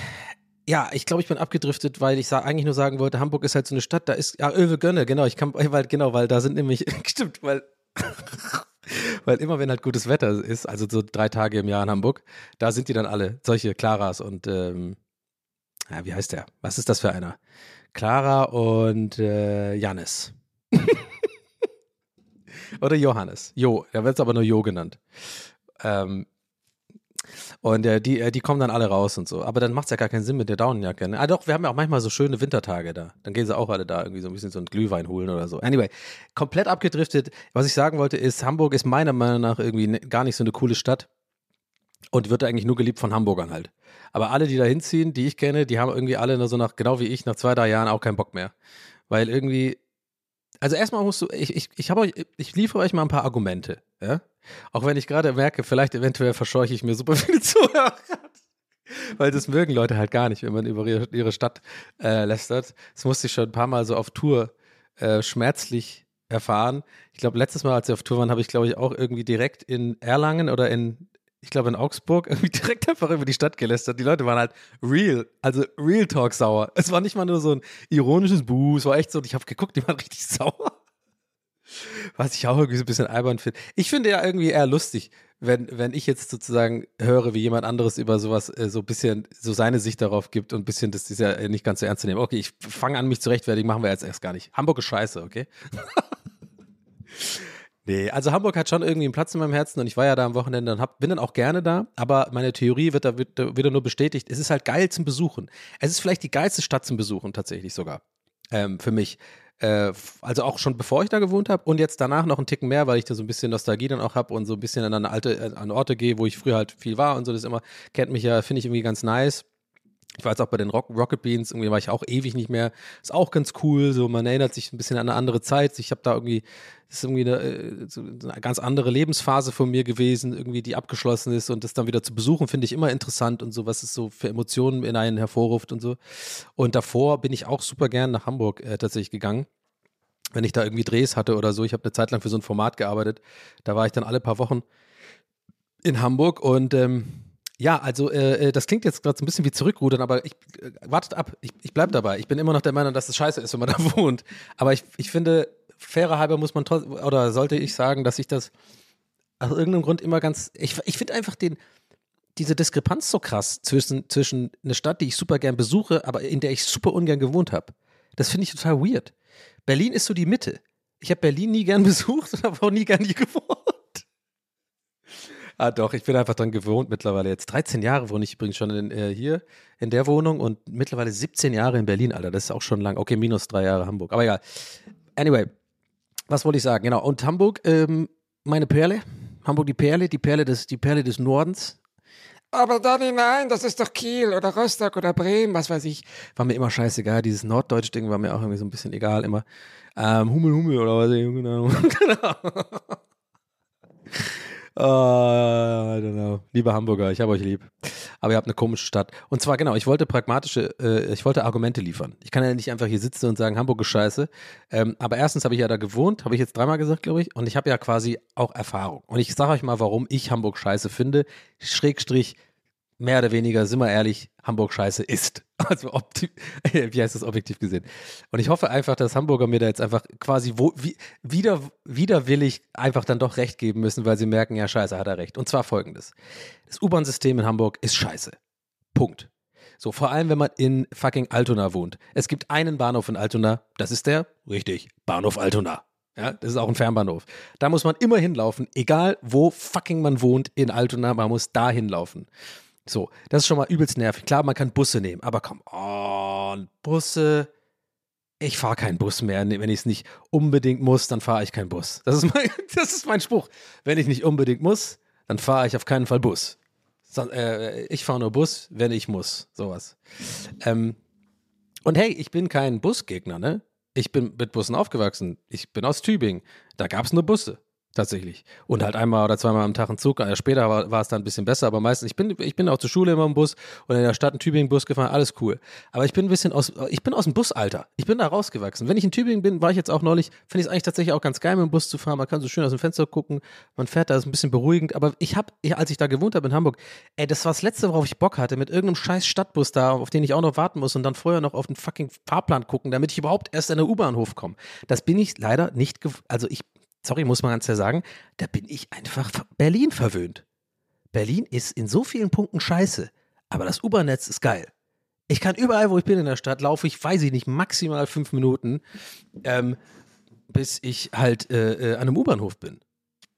ja, ich glaube, ich bin abgedriftet, weil ich eigentlich nur sagen wollte, Hamburg ist halt so eine Stadt, da ist, ja, Öwe Gönne, genau, ich kann, weil, genau, weil da sind nämlich, [LAUGHS] stimmt, weil Weil immer, wenn halt gutes Wetter ist, also so drei Tage im Jahr in Hamburg, da sind die dann alle, solche Claras und ähm, ja, wie heißt der? Was ist das für einer? Clara und äh, Janis. [LAUGHS] Oder Johannes. Jo, da wird es aber nur Jo genannt. Ähm, und äh, die, äh, die kommen dann alle raus und so. Aber dann macht es ja gar keinen Sinn mit der Daunenjacke. Ne? Ah doch, wir haben ja auch manchmal so schöne Wintertage da. Dann gehen sie auch alle da irgendwie so ein bisschen so einen Glühwein holen oder so. Anyway, komplett abgedriftet. Was ich sagen wollte ist, Hamburg ist meiner Meinung nach irgendwie ne, gar nicht so eine coole Stadt. Und wird eigentlich nur geliebt von Hamburgern halt. Aber alle, die da hinziehen, die ich kenne, die haben irgendwie alle nur so nach, genau wie ich, nach zwei, drei Jahren auch keinen Bock mehr. Weil irgendwie, also erstmal musst du, ich, ich, ich euch, ich liefere euch mal ein paar Argumente, ja? Auch wenn ich gerade merke, vielleicht eventuell verscheuche ich mir super [LAUGHS] viele Zuhörer. Weil das mögen Leute halt gar nicht, wenn man über ihre, ihre Stadt äh, lästert. Das musste ich schon ein paar Mal so auf Tour äh, schmerzlich erfahren. Ich glaube, letztes Mal, als wir auf Tour waren, habe ich, glaube ich, auch irgendwie direkt in Erlangen oder in, ich glaube, in Augsburg [LAUGHS] irgendwie direkt einfach über die Stadt gelästert. Die Leute waren halt real, also real talk sauer. Es war nicht mal nur so ein ironisches Buh, es war echt so, ich habe geguckt, die waren [LAUGHS] richtig sauer. Was ich auch irgendwie so ein bisschen albern finde. Ich finde ja irgendwie eher lustig, wenn, wenn ich jetzt sozusagen höre, wie jemand anderes über sowas äh, so ein bisschen so seine Sicht darauf gibt und ein bisschen, das ist ja äh, nicht ganz so ernst zu nehmen. Okay, ich fange an, mich zu rechtfertigen, machen wir jetzt erst gar nicht. Hamburg ist scheiße, okay? [LAUGHS] Nee, also Hamburg hat schon irgendwie einen Platz in meinem Herzen und ich war ja da am Wochenende und hab, bin dann auch gerne da, aber meine Theorie wird da wieder nur bestätigt. Es ist halt geil zum Besuchen. Es ist vielleicht die geilste Stadt zum Besuchen tatsächlich sogar. Ähm, für mich. Äh, also auch schon bevor ich da gewohnt habe und jetzt danach noch einen Ticken mehr, weil ich da so ein bisschen Nostalgie dann auch habe und so ein bisschen an alte, an Orte gehe, wo ich früher halt viel war und so. Das immer, kennt mich ja, finde ich irgendwie ganz nice. Ich jetzt auch bei den Rock, Rocket Beans, irgendwie war ich auch ewig nicht mehr. Ist auch ganz cool, so man erinnert sich ein bisschen an eine andere Zeit. Ich habe da irgendwie, das ist irgendwie eine, äh, eine ganz andere Lebensphase von mir gewesen, irgendwie die abgeschlossen ist und das dann wieder zu besuchen, finde ich immer interessant und so, was es so für Emotionen in einen hervorruft und so. Und davor bin ich auch super gern nach Hamburg äh, tatsächlich gegangen wenn ich da irgendwie Drehs hatte oder so. Ich habe eine Zeit lang für so ein Format gearbeitet. Da war ich dann alle paar Wochen in Hamburg und ähm, ja, also äh, äh das klingt jetzt gerade so ein bisschen wie zurückrudern, aber ich äh, wartet ab. Ich, ich bleib dabei. Ich bin immer noch der Meinung, dass es scheiße ist, wenn man [LAUGHS] da wohnt. Aber ich, ich finde, fairer halber muss man oder sollte ich sagen, dass ich das aus irgendeinem Grund immer ganz. Ich, ich finde einfach den, diese Diskrepanz so krass zwischen, zwischen einer Stadt, die ich super gern besuche, aber in der ich super ungern gewohnt habe. Das finde ich total weird. Berlin ist so die Mitte. Ich habe Berlin nie gern [LAUGHS] besucht und habe auch nie gern hier gewohnt. Ah, doch, ich bin einfach dran gewohnt mittlerweile. Jetzt 13 Jahre wohne ich übrigens schon in, äh, hier in der Wohnung und mittlerweile 17 Jahre in Berlin, Alter. Das ist auch schon lang. Okay, minus drei Jahre Hamburg. Aber egal. Anyway, was wollte ich sagen? Genau. Und Hamburg, ähm, meine Perle. Hamburg die Perle, die Perle des, die Perle des Nordens. Aber Dani, nein, das ist doch Kiel oder Rostock oder Bremen, was weiß ich. War mir immer scheißegal. Dieses Norddeutsche-Ding war mir auch irgendwie so ein bisschen egal immer. Ähm, Hummel, Hummel oder was, [LAUGHS] genau. genau. Uh, I don't know. Liebe Hamburger, ich habe euch lieb. Aber ihr habt eine komische Stadt. Und zwar, genau, ich wollte pragmatische, äh, ich wollte Argumente liefern. Ich kann ja nicht einfach hier sitzen und sagen, Hamburg ist scheiße. Ähm, aber erstens habe ich ja da gewohnt, habe ich jetzt dreimal gesagt, glaube ich. Und ich habe ja quasi auch Erfahrung. Und ich sage euch mal, warum ich Hamburg scheiße finde. Schrägstrich, mehr oder weniger, sind wir ehrlich, Hamburg scheiße ist. [LAUGHS] Also, wie heißt das objektiv gesehen? Und ich hoffe einfach, dass Hamburger mir da jetzt einfach quasi wo, wie, wieder, widerwillig einfach dann doch recht geben müssen, weil sie merken, ja, scheiße, hat er recht. Und zwar folgendes. Das U-Bahn-System in Hamburg ist scheiße. Punkt. So, vor allem, wenn man in fucking Altona wohnt. Es gibt einen Bahnhof in Altona, das ist der, richtig, Bahnhof Altona. Ja, das ist auch ein Fernbahnhof. Da muss man immer hinlaufen, egal wo fucking man wohnt in Altona, man muss da hinlaufen. So, das ist schon mal übelst nervig. Klar, man kann Busse nehmen, aber komm, oh, Busse. Ich fahre keinen Bus mehr. Wenn ich es nicht unbedingt muss, dann fahre ich keinen Bus. Das ist, mein, [LAUGHS] das ist mein Spruch. Wenn ich nicht unbedingt muss, dann fahre ich auf keinen Fall Bus. So, äh, ich fahre nur Bus, wenn ich muss. Sowas. Ähm, und hey, ich bin kein Busgegner, ne? Ich bin mit Bussen aufgewachsen. Ich bin aus Tübingen. Da gab es nur Busse. Tatsächlich. Und halt einmal oder zweimal am Tag ein Zug. Also später war, war es dann ein bisschen besser, aber meistens, ich bin, ich bin auch zur Schule immer im Bus und in der Stadt in Tübingen Bus gefahren, alles cool. Aber ich bin ein bisschen aus, ich bin aus dem Busalter. Ich bin da rausgewachsen. Wenn ich in Tübingen bin, war ich jetzt auch neulich, finde ich es eigentlich tatsächlich auch ganz geil, mit dem Bus zu fahren. Man kann so schön aus dem Fenster gucken, man fährt da, ist ein bisschen beruhigend. Aber ich habe, als ich da gewohnt habe in Hamburg, ey, das war das Letzte, worauf ich Bock hatte, mit irgendeinem scheiß Stadtbus da, auf den ich auch noch warten muss und dann vorher noch auf den fucking Fahrplan gucken, damit ich überhaupt erst an der U-Bahnhof komme. Das bin ich leider nicht, also ich sorry, muss man ganz klar sagen, da bin ich einfach Berlin verwöhnt. Berlin ist in so vielen Punkten scheiße, aber das U-Bahn-Netz ist geil. Ich kann überall, wo ich bin in der Stadt, laufe ich, weiß ich nicht, maximal fünf Minuten, ähm, bis ich halt äh, äh, an einem U-Bahnhof bin.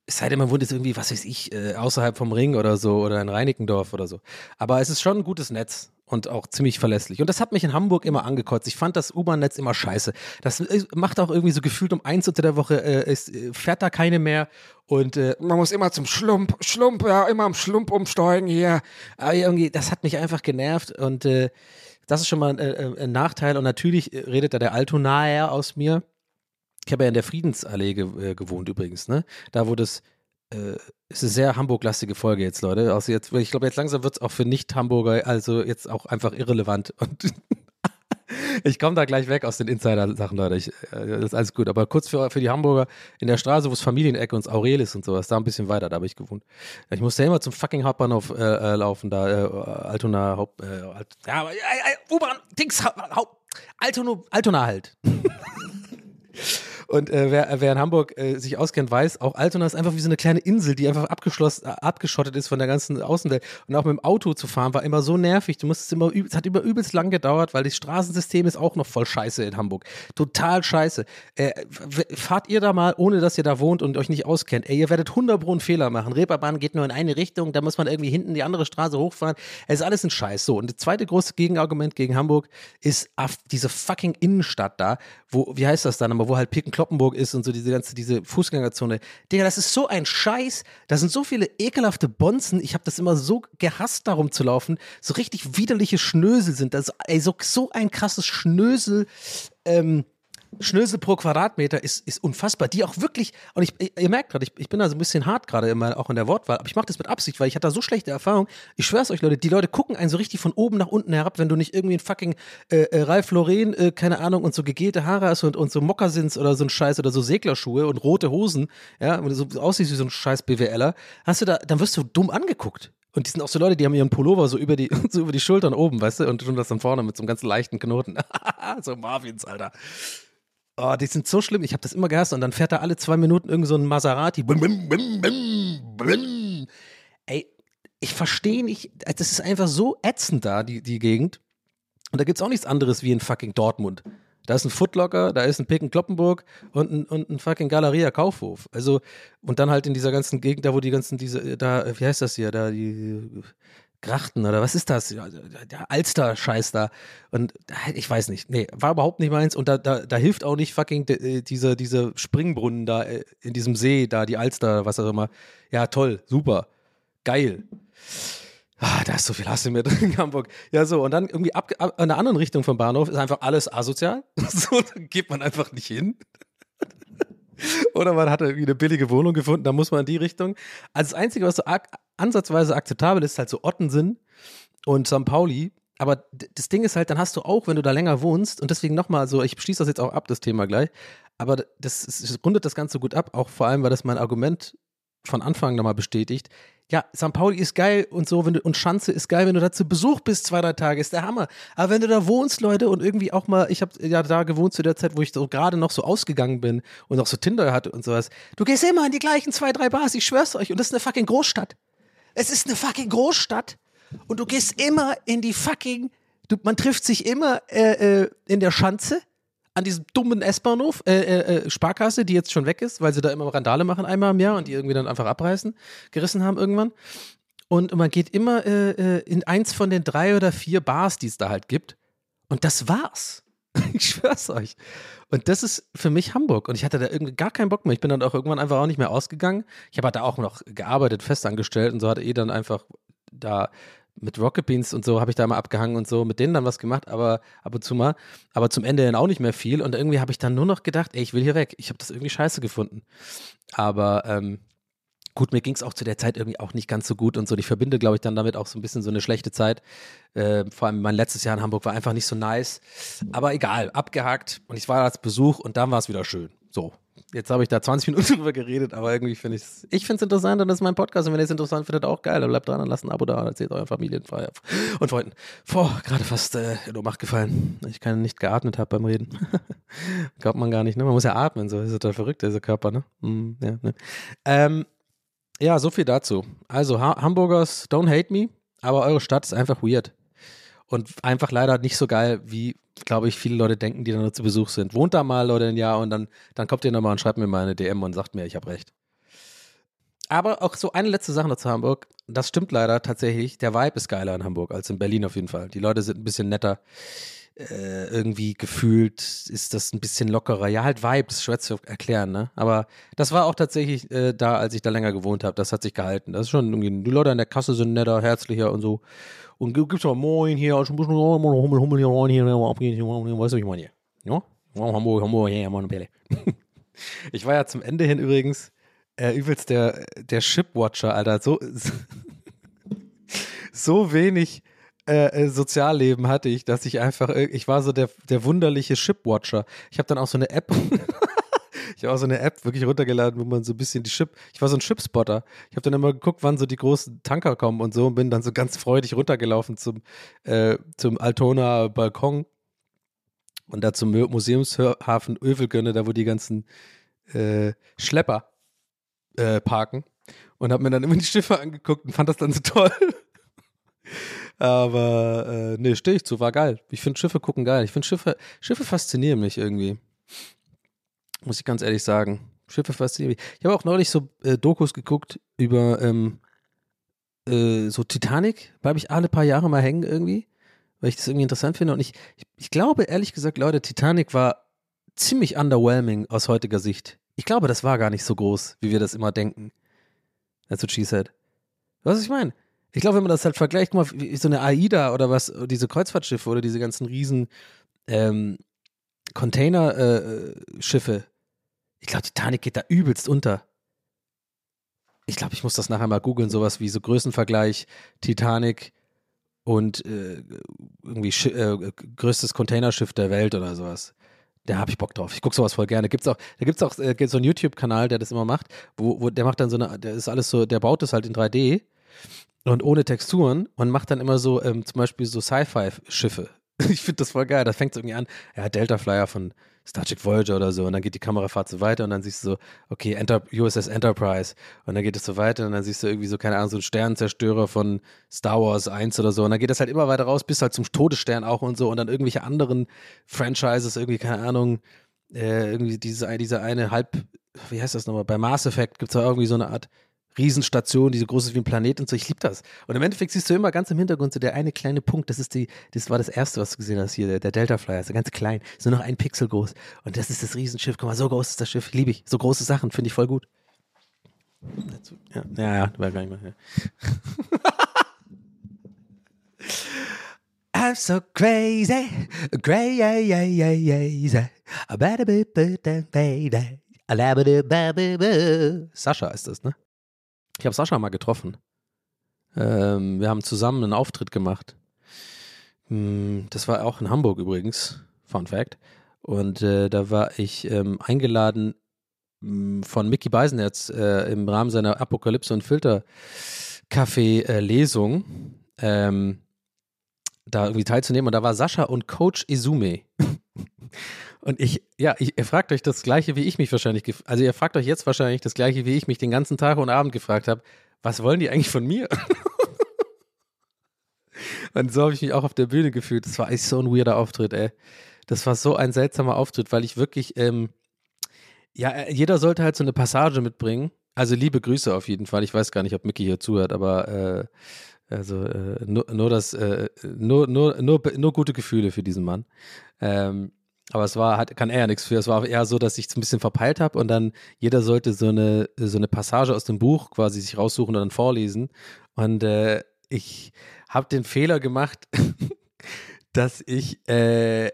Es sei denn, man wohnt jetzt irgendwie, was weiß ich, äh, außerhalb vom Ring oder so oder in Reinickendorf oder so. Aber es ist schon ein gutes Netz und auch ziemlich verlässlich. Und das hat mich in Hamburg immer angekotzt. Ich fand das U-Bahn-Netz immer scheiße. Das äh, macht auch irgendwie so gefühlt um eins unter der Woche, äh, ist, äh, fährt da keine mehr. Und äh, man muss immer zum Schlump, Schlump, ja, immer am Schlump umsteigen hier. Aber irgendwie, das hat mich einfach genervt und äh, das ist schon mal ein, äh, ein Nachteil. Und natürlich äh, redet da der Altonaer aus mir. Ich habe ja in der Friedensallee ge äh, gewohnt übrigens, ne? Da wo das äh, ist eine sehr Hamburg-lastige Folge jetzt, Leute. Also jetzt, ich glaube, jetzt langsam wird es auch für Nicht-Hamburger, also jetzt auch einfach irrelevant. Und [LAUGHS] ich komme da gleich weg aus den Insider-Sachen, Leute. Ich, äh, das ist alles gut. Aber kurz für, für die Hamburger, in der Straße, wo es Familienecke und Aurel ist und sowas, da ein bisschen weiter, da habe ich gewohnt. Ich musste ja immer zum fucking Hauptbahnhof äh, äh, laufen, da, äh, Altona, Haupt, äh, Alt, ja, äh, U-Bahn, Dings, Haupt, Altona, Altona halt. [LAUGHS] Und äh, wer, wer in Hamburg äh, sich auskennt, weiß, auch Altona ist einfach wie so eine kleine Insel, die einfach abgeschlossen, äh, abgeschottet ist von der ganzen Außenwelt. Und auch mit dem Auto zu fahren war immer so nervig. Du musstest immer, es hat immer übelst lang gedauert, weil das Straßensystem ist auch noch voll scheiße in Hamburg. Total scheiße. Äh, fahrt ihr da mal, ohne dass ihr da wohnt und euch nicht auskennt. Ey, ihr werdet 100 Pro einen Fehler machen. Reeperbahn geht nur in eine Richtung, da muss man irgendwie hinten die andere Straße hochfahren. Es ist alles ein Scheiß. So, und das zweite große Gegenargument gegen Hamburg ist diese fucking Innenstadt da, wo, wie heißt das dann, aber wo halt Picken-Kloppenburg ist und so diese ganze, diese Fußgängerzone. Digga, das ist so ein Scheiß. Da sind so viele ekelhafte Bonzen. Ich habe das immer so gehasst, darum zu laufen. So richtig widerliche Schnösel sind das. Ey, so, so ein krasses Schnösel. Ähm, Schnösel pro Quadratmeter ist, ist unfassbar. Die auch wirklich, und ich, ihr merkt gerade, ich, ich bin da so ein bisschen hart gerade immer auch in der Wortwahl, aber ich mache das mit Absicht, weil ich hatte da so schlechte Erfahrungen. Ich schwör's euch, Leute, die Leute gucken einen so richtig von oben nach unten herab, wenn du nicht irgendwie ein fucking äh, äh, Ralph Lauren, äh, keine Ahnung, und so gegelte Haare hast und, und so Mokassins oder so ein Scheiß oder so Seglerschuhe und rote Hosen, ja, und du so aussiehst wie so ein scheiß BWLer, hast du da, dann wirst du dumm angeguckt. Und die sind auch so Leute, die haben ihren Pullover so über die, [LAUGHS] so über die Schultern oben, weißt du, und tun das dann vorne mit so einem ganz leichten Knoten. [LAUGHS] so Marvins, Alter. Oh, die sind so schlimm. Ich habe das immer gehasst. Und dann fährt da alle zwei Minuten irgend so ein Maserati. Bim, bim, bim, bim, bim. Ey, ich verstehe nicht. Das ist einfach so ätzend da, die, die Gegend. Und da gibt's auch nichts anderes wie in fucking Dortmund. Da ist ein Footlocker, da ist ein Picken Kloppenburg und ein, und ein fucking Galeria Kaufhof. Also, und dann halt in dieser ganzen Gegend, da wo die ganzen, diese, da, wie heißt das hier, da die Grachten oder was ist das? Der Alster-Scheiß da. Und ich weiß nicht. Nee, war überhaupt nicht meins. Und da, da, da hilft auch nicht fucking de, diese, diese Springbrunnen da äh, in diesem See, da die Alster, was auch immer. Ja, toll, super, geil. Ah, da ist so viel Hass in mir [LAUGHS] drin in Hamburg. Ja, so, und dann irgendwie ab, ab, in der anderen Richtung vom Bahnhof ist einfach alles asozial. [LAUGHS] So, da geht man einfach nicht hin. Oder man hat irgendwie eine billige Wohnung gefunden, da muss man in die Richtung. Also das Einzige, was so ansatzweise akzeptabel ist, ist halt so Ottensen und St. Pauli. Aber das Ding ist halt, dann hast du auch, wenn du da länger wohnst, und deswegen nochmal so, ich schließe das jetzt auch ab, das Thema gleich, aber das, das rundet das Ganze gut ab, auch vor allem, weil das mein Argument von Anfang nochmal bestätigt. Ja, St. Pauli ist geil und so, wenn du, und Schanze ist geil, wenn du da zu Besuch bist, zwei, drei Tage, ist der Hammer. Aber wenn du da wohnst, Leute, und irgendwie auch mal, ich habe ja da gewohnt zu der Zeit, wo ich so gerade noch so ausgegangen bin und auch so Tinder hatte und sowas. Du gehst immer in die gleichen zwei, drei Bars, ich schwör's euch, und das ist eine fucking Großstadt. Es ist eine fucking Großstadt und du gehst immer in die fucking, du, man trifft sich immer äh, äh, in der Schanze an diesem dummen S-Bahnhof, äh, äh, äh, Sparkasse, die jetzt schon weg ist, weil sie da immer Randale machen einmal im Jahr und die irgendwie dann einfach abreißen, gerissen haben irgendwann. Und man geht immer äh, äh, in eins von den drei oder vier Bars, die es da halt gibt. Und das war's. [LAUGHS] Ich schwör's euch. Und das ist für mich Hamburg. Und ich hatte da irgendwie gar keinen Bock mehr. Ich bin dann auch irgendwann einfach auch nicht mehr ausgegangen. Ich habe halt da auch noch gearbeitet, festangestellt und so hatte eh dann einfach da mit Rocket Beans und so habe ich da mal abgehangen und so, mit denen dann was gemacht, aber ab und zu mal. Aber zum Ende dann auch nicht mehr viel. Und irgendwie habe ich dann nur noch gedacht, ey, ich will hier weg. Ich habe das irgendwie scheiße gefunden. Aber ähm, gut, mir ging es auch zu der Zeit irgendwie auch nicht ganz so gut und so. Und ich verbinde, glaube ich, dann damit auch so ein bisschen so eine schlechte Zeit. Äh, vor allem mein letztes Jahr in Hamburg war einfach nicht so nice. Aber egal, abgehakt. Und ich war als Besuch und dann war es wieder schön. So. Jetzt habe ich da 20 [LAUGHS] Minuten drüber geredet, aber irgendwie finde ich es. Ich finde es interessant und das ist mein Podcast. Und wenn ihr es interessant findet, auch geil. Dann bleibt dran und lasst ein Abo da und erzählt euren Familien und Freunden. Boah, gerade fast äh, in Ohnmacht gefallen. Ich kann nicht geatmet habe beim Reden. [LAUGHS] Glaubt man gar nicht, ne? Man muss ja atmen, so ist total verrückt, dieser Körper, ne? Mm, ja, ne? Ähm, ja, so viel dazu. Also, ha Hamburgers, don't hate me, aber eure Stadt ist einfach weird. Und einfach leider nicht so geil, wie, glaube ich, viele Leute denken, die da nur zu Besuch sind. Wohnt da mal oder ein Jahr und dann, dann kommt ihr nochmal und schreibt mir mal eine DM und sagt mir, ich habe recht. Aber auch so eine letzte Sache noch zu Hamburg. Das stimmt leider tatsächlich. Der Vibe ist geiler in Hamburg als in Berlin auf jeden Fall. Die Leute sind ein bisschen netter. Äh, irgendwie gefühlt ist das ein bisschen lockerer. Ja, halt Vibe, das ist schwer zu erklären, ne? Aber das war auch tatsächlich äh, da, als ich da länger gewohnt habe. Das hat sich gehalten. Das ist schon irgendwie, die Leute an der Kasse sind netter, herzlicher und so. Und gi- gibt's auch Moin hier, schon ein bisschen oh, Hummel, Hummel hier rein, hier, abgehen, hier, weißt du, wie ich meine hier? Ja? Hamburg, Hamburg, ja, Mann, Pelle. [LAUGHS] Ich war ja zum Ende hin übrigens äh, übelst der, der Shipwatcher, Alter. So, [LAUGHS] so wenig äh, äh, Sozialleben hatte ich, dass ich einfach, äh, ich war so der, der wunderliche Shipwatcher. Ich habe dann auch so eine App, [LAUGHS] ich habe auch so eine App wirklich runtergeladen, wo man so ein bisschen die Ship, ich war so ein Shipspotter. Ich habe dann immer geguckt, wann so die großen Tanker kommen und so und bin dann so ganz freudig runtergelaufen zum, äh, zum Altona Balkon und da zum Mu- Museumshafen Övelgönne, da wo die ganzen äh, Schlepper äh, parken und habe mir dann immer die Schiffe angeguckt und fand das dann so toll. Aber äh, nee, stehe ich zu, war geil. Ich finde Schiffe gucken geil. Ich finde Schiffe, Schiffe faszinieren mich irgendwie. Muss ich ganz ehrlich sagen. Schiffe faszinieren mich. Ich habe auch neulich so äh, Dokus geguckt über ähm, äh, so Titanic. Bleibe ich alle paar Jahre mal hängen irgendwie, weil ich das irgendwie interessant finde. Und ich, ich, ich glaube, ehrlich gesagt, Leute, Titanic war ziemlich underwhelming aus heutiger Sicht. Ich glaube, das war gar nicht so groß, wie wir das immer denken. That's what she said. Was ich meine? Ich glaube, wenn man das halt vergleicht, guck mal, so eine AIDA oder was, diese Kreuzfahrtschiffe oder diese ganzen riesen ähm, Containerschiffe. ich glaube, Titanic geht da übelst unter. Ich glaube, ich muss das nachher mal googeln, sowas wie so Größenvergleich, Titanic und äh, irgendwie Schi äh, größtes Containerschiff der Welt oder sowas. Da habe ich Bock drauf. Ich gucke sowas voll gerne. Gibt's auch, da gibt es auch äh, gibt's so einen YouTube-Kanal, der das immer macht, wo, wo der macht dann so eine, der ist alles so, der baut das halt in 3D und ohne Texturen und macht dann immer so ähm, zum Beispiel so Sci-Fi-Schiffe. [LAUGHS] Ich finde das voll geil. Da fängt es irgendwie an, ja, Delta Flyer von Star Trek Voyager oder so und dann geht die Kamerafahrt so weiter und dann siehst du so, okay, Enter USS Enterprise und dann geht es so weiter und dann siehst du irgendwie so, keine Ahnung, so einen Sternenzerstörer von Star Wars 1 oder so und dann geht das halt immer weiter raus bis halt zum Todesstern auch und so und dann irgendwelche anderen Franchises, irgendwie, keine Ahnung, äh, irgendwie diese, diese eine halb, wie heißt das nochmal, bei Mass Effect gibt es da irgendwie so eine Art Riesenstation, die so groß ist wie ein Planet und so. Ich liebe das. Und im Endeffekt siehst du immer ganz im Hintergrund so der eine kleine Punkt. Das ist die, das war das erste, was du gesehen hast hier, der, der Delta Flyer, so ganz klein, nur noch ein Pixel groß. Und das ist das Riesenschiff. Guck mal, so groß ist das Schiff. Liebe ich. So große Sachen finde ich voll gut. Ja, ja, ja war gar nicht. Ja. [LAUGHS] I'm so crazy, crazy, Sascha ist das, ne? Ich habe Sascha mal getroffen. Ähm, wir haben zusammen einen Auftritt gemacht. Hm, Das war auch in Hamburg übrigens, Fun Fact. Und äh, da war ich ähm, eingeladen mh, von Mickey Beisenherz äh, im Rahmen seiner Apokalypse und Filter Café Lesung ähm, da irgendwie teilzunehmen. Und da war Sascha und Coach Izume. [LAUGHS] Und ich, ja, ich, ihr fragt euch das Gleiche, wie ich mich wahrscheinlich, also ihr fragt euch jetzt wahrscheinlich das Gleiche, wie ich mich den ganzen Tag und Abend gefragt habe, was wollen die eigentlich von mir? [LAUGHS] und so habe ich mich auch auf der Bühne gefühlt. Das war echt so ein weirder Auftritt, ey. Das war so ein seltsamer Auftritt, weil ich wirklich, ähm, ja, äh, jeder sollte halt so eine Passage mitbringen. Also liebe Grüße auf jeden Fall. Ich weiß gar nicht, ob Mickey hier zuhört, aber äh, also äh, nur, nur das, äh, nur, nur, nur, nur gute Gefühle für diesen Mann. Ähm, aber es war, hat, kann er ja nichts für. Es war eher so, dass ich es ein bisschen verpeilt habe und dann jeder sollte so eine, so eine Passage aus dem Buch quasi sich raussuchen und dann vorlesen. Und äh, ich habe den Fehler gemacht, [LAUGHS] dass ich äh,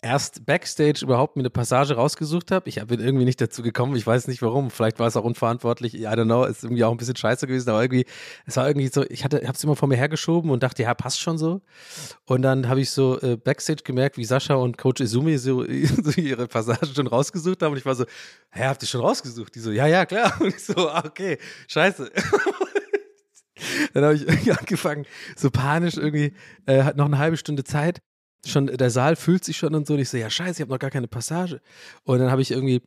erst Backstage überhaupt mir eine Passage rausgesucht habe. Ich bin irgendwie nicht dazu gekommen. Ich weiß nicht warum. Vielleicht war es auch unverantwortlich. I don't know. Ist irgendwie auch ein bisschen scheiße gewesen. Aber irgendwie, es war irgendwie so, ich hatte, habe es immer vor mir hergeschoben und dachte, ja, passt schon so. Und dann habe ich so äh, Backstage gemerkt, wie Sascha und Coach Izumi so, [LAUGHS] so ihre Passagen schon rausgesucht haben. Und ich war so, hä, habt ihr schon rausgesucht? Die so, ja, ja, klar. Und ich so, ah, okay, scheiße. [LAUGHS] Dann habe ich irgendwie [LAUGHS] angefangen, so panisch irgendwie, äh, hat noch eine halbe Stunde Zeit. Schon, der Saal fühlt sich schon und so. Und ich so, ja, scheiße, ich habe noch gar keine Passage. Und dann habe ich irgendwie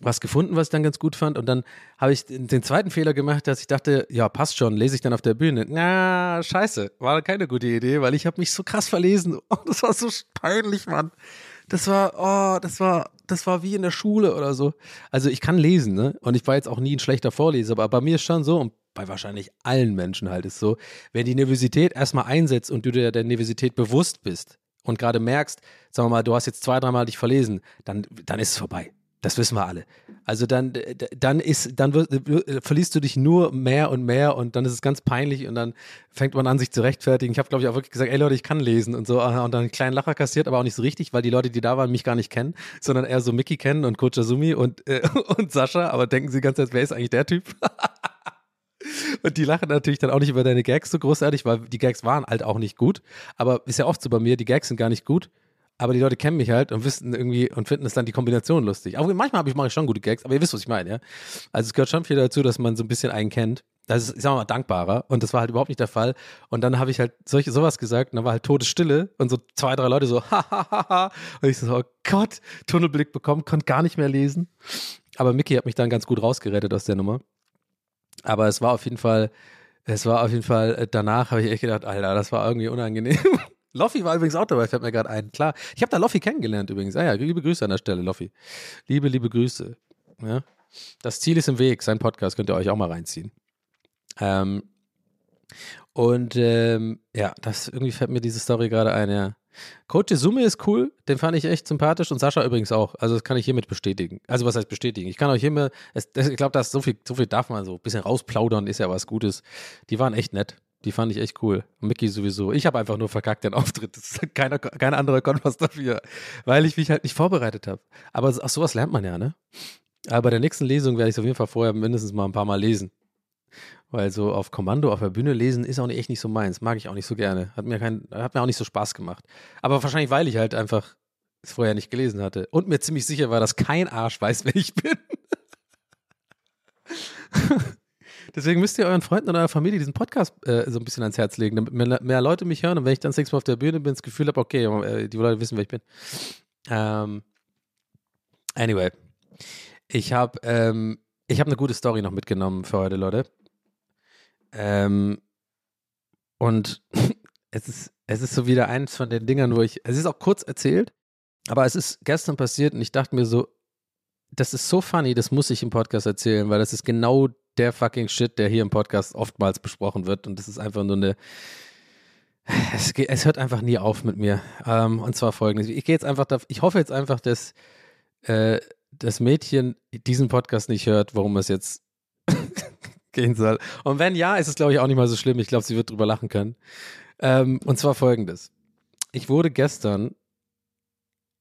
was gefunden, was ich dann ganz gut fand. Und dann habe ich den zweiten Fehler gemacht, dass ich dachte, ja, passt schon, lese ich dann auf der Bühne. Na, scheiße, war keine gute Idee, weil ich habe mich so krass verlesen. [LAUGHS] Oh, das war so peinlich, Mann. Das war, oh, das war, das war wie in der Schule oder so. Also ich kann lesen, ne? Und ich war jetzt auch nie ein schlechter Vorleser, aber bei mir ist schon so, und bei wahrscheinlich allen Menschen halt ist so, wenn die Nervosität erstmal einsetzt und du dir der Nervosität bewusst bist und gerade merkst, sagen wir mal, du hast jetzt zwei, dreimal dich verlesen, dann, dann ist es vorbei. Das wissen wir alle. Also dann, dann ist, dann wirst, äh, verliest du dich nur mehr und mehr und dann ist es ganz peinlich und dann fängt man an, sich zu rechtfertigen. Ich habe, glaube ich, auch wirklich gesagt, ey Leute, ich kann lesen und so und dann einen kleinen Lacher kassiert, aber auch nicht so richtig, weil die Leute, die da waren, mich gar nicht kennen, sondern eher so Mickey kennen und Coach Azumi und, äh, [LAUGHS] und Sascha, aber denken sie Zeit, wer ist eigentlich der Typ? [LAUGHS] Und die lachen natürlich dann auch nicht über deine Gags so großartig, weil die Gags waren halt auch nicht gut. Aber ist ja oft so bei mir, die Gags sind gar nicht gut. Aber die Leute kennen mich halt und wissen irgendwie und finden es dann die Kombination lustig. Aber manchmal habe ich, mache ich schon gute Gags, aber ihr wisst, was ich meine, ja. Also es gehört schon viel dazu, dass man so ein bisschen einen kennt. Das ist, ich sag mal, dankbarer. Und das war halt überhaupt nicht der Fall. Und dann habe ich halt solche, sowas gesagt und dann war halt Todesstille und so zwei, drei Leute so, [LAUGHS] ha, ha, ha, ha. Und ich so, oh Gott, Tunnelblick bekommen, konnte gar nicht mehr lesen. Aber Mickey hat mich dann ganz gut rausgerettet aus der Nummer. Aber es war auf jeden Fall, es war auf jeden Fall, äh, danach habe ich echt gedacht, Alter, das war irgendwie unangenehm. [LAUGHS] Loffi war übrigens auch dabei, fällt mir gerade ein. Klar, ich habe da Loffi kennengelernt übrigens. Ah ja, liebe Grüße an der Stelle, Loffi. Liebe, liebe Grüße. Ja. Das Ziel ist im Weg. Sein Podcast könnt ihr euch auch mal reinziehen. Ähm, und ähm, ja, das irgendwie fällt mir diese Story gerade ein, ja. Coach Izumi ist cool, den fand ich echt sympathisch und Sascha übrigens auch. Also das kann ich hiermit bestätigen. Also was heißt bestätigen? Ich kann euch hiermit, ich glaube, so viel, so viel darf man so ein bisschen rausplaudern, ist ja was Gutes. Die waren echt nett. Die fand ich echt cool. Mickey sowieso. Ich habe einfach nur verkackt den Auftritt. Das ist keiner, kein anderer konnte was dafür, weil ich mich halt nicht vorbereitet habe. Aber auch sowas lernt man ja, ne? Aber bei der nächsten Lesung werde ich es auf jeden Fall vorher mindestens mal ein paar Mal lesen. Weil so auf Kommando auf der Bühne lesen ist auch echt nicht so meins. Mag ich auch nicht so gerne. Hat mir, kein, hat mir auch nicht so Spaß gemacht. Aber wahrscheinlich, weil ich halt einfach es vorher nicht gelesen hatte. Und mir ziemlich sicher war, dass kein Arsch weiß, [LAUGHS] wer ich bin. Deswegen müsst ihr euren Freunden oder eurer Familie diesen Podcast äh, so ein bisschen ans Herz legen, damit mehr, mehr Leute mich hören und wenn ich dann das Mal auf der Bühne bin, das Gefühl habe, okay, äh, die Leute wissen, wer ich bin. Ähm, anyway, ich habe ähm, ich habe eine gute Story noch mitgenommen für heute, Leute. Ähm, und [LAUGHS] es ist, es ist so wieder eins von den Dingern, wo ich, es ist auch kurz erzählt, aber es ist gestern passiert und ich dachte mir so, das ist so funny, das muss ich im Podcast erzählen, weil das ist genau der fucking Shit, der hier im Podcast oftmals besprochen wird und das ist einfach nur eine, es, geht, es hört einfach nie auf mit mir. Ähm, und zwar folgendes, ich gehe jetzt einfach, da, ich hoffe jetzt einfach, dass äh, das Mädchen diesen Podcast nicht hört, warum es jetzt gehen soll. Und wenn ja, ist es glaube ich auch nicht mal so schlimm. Ich glaube, sie wird drüber lachen können. Ähm, und zwar folgendes. Ich wurde gestern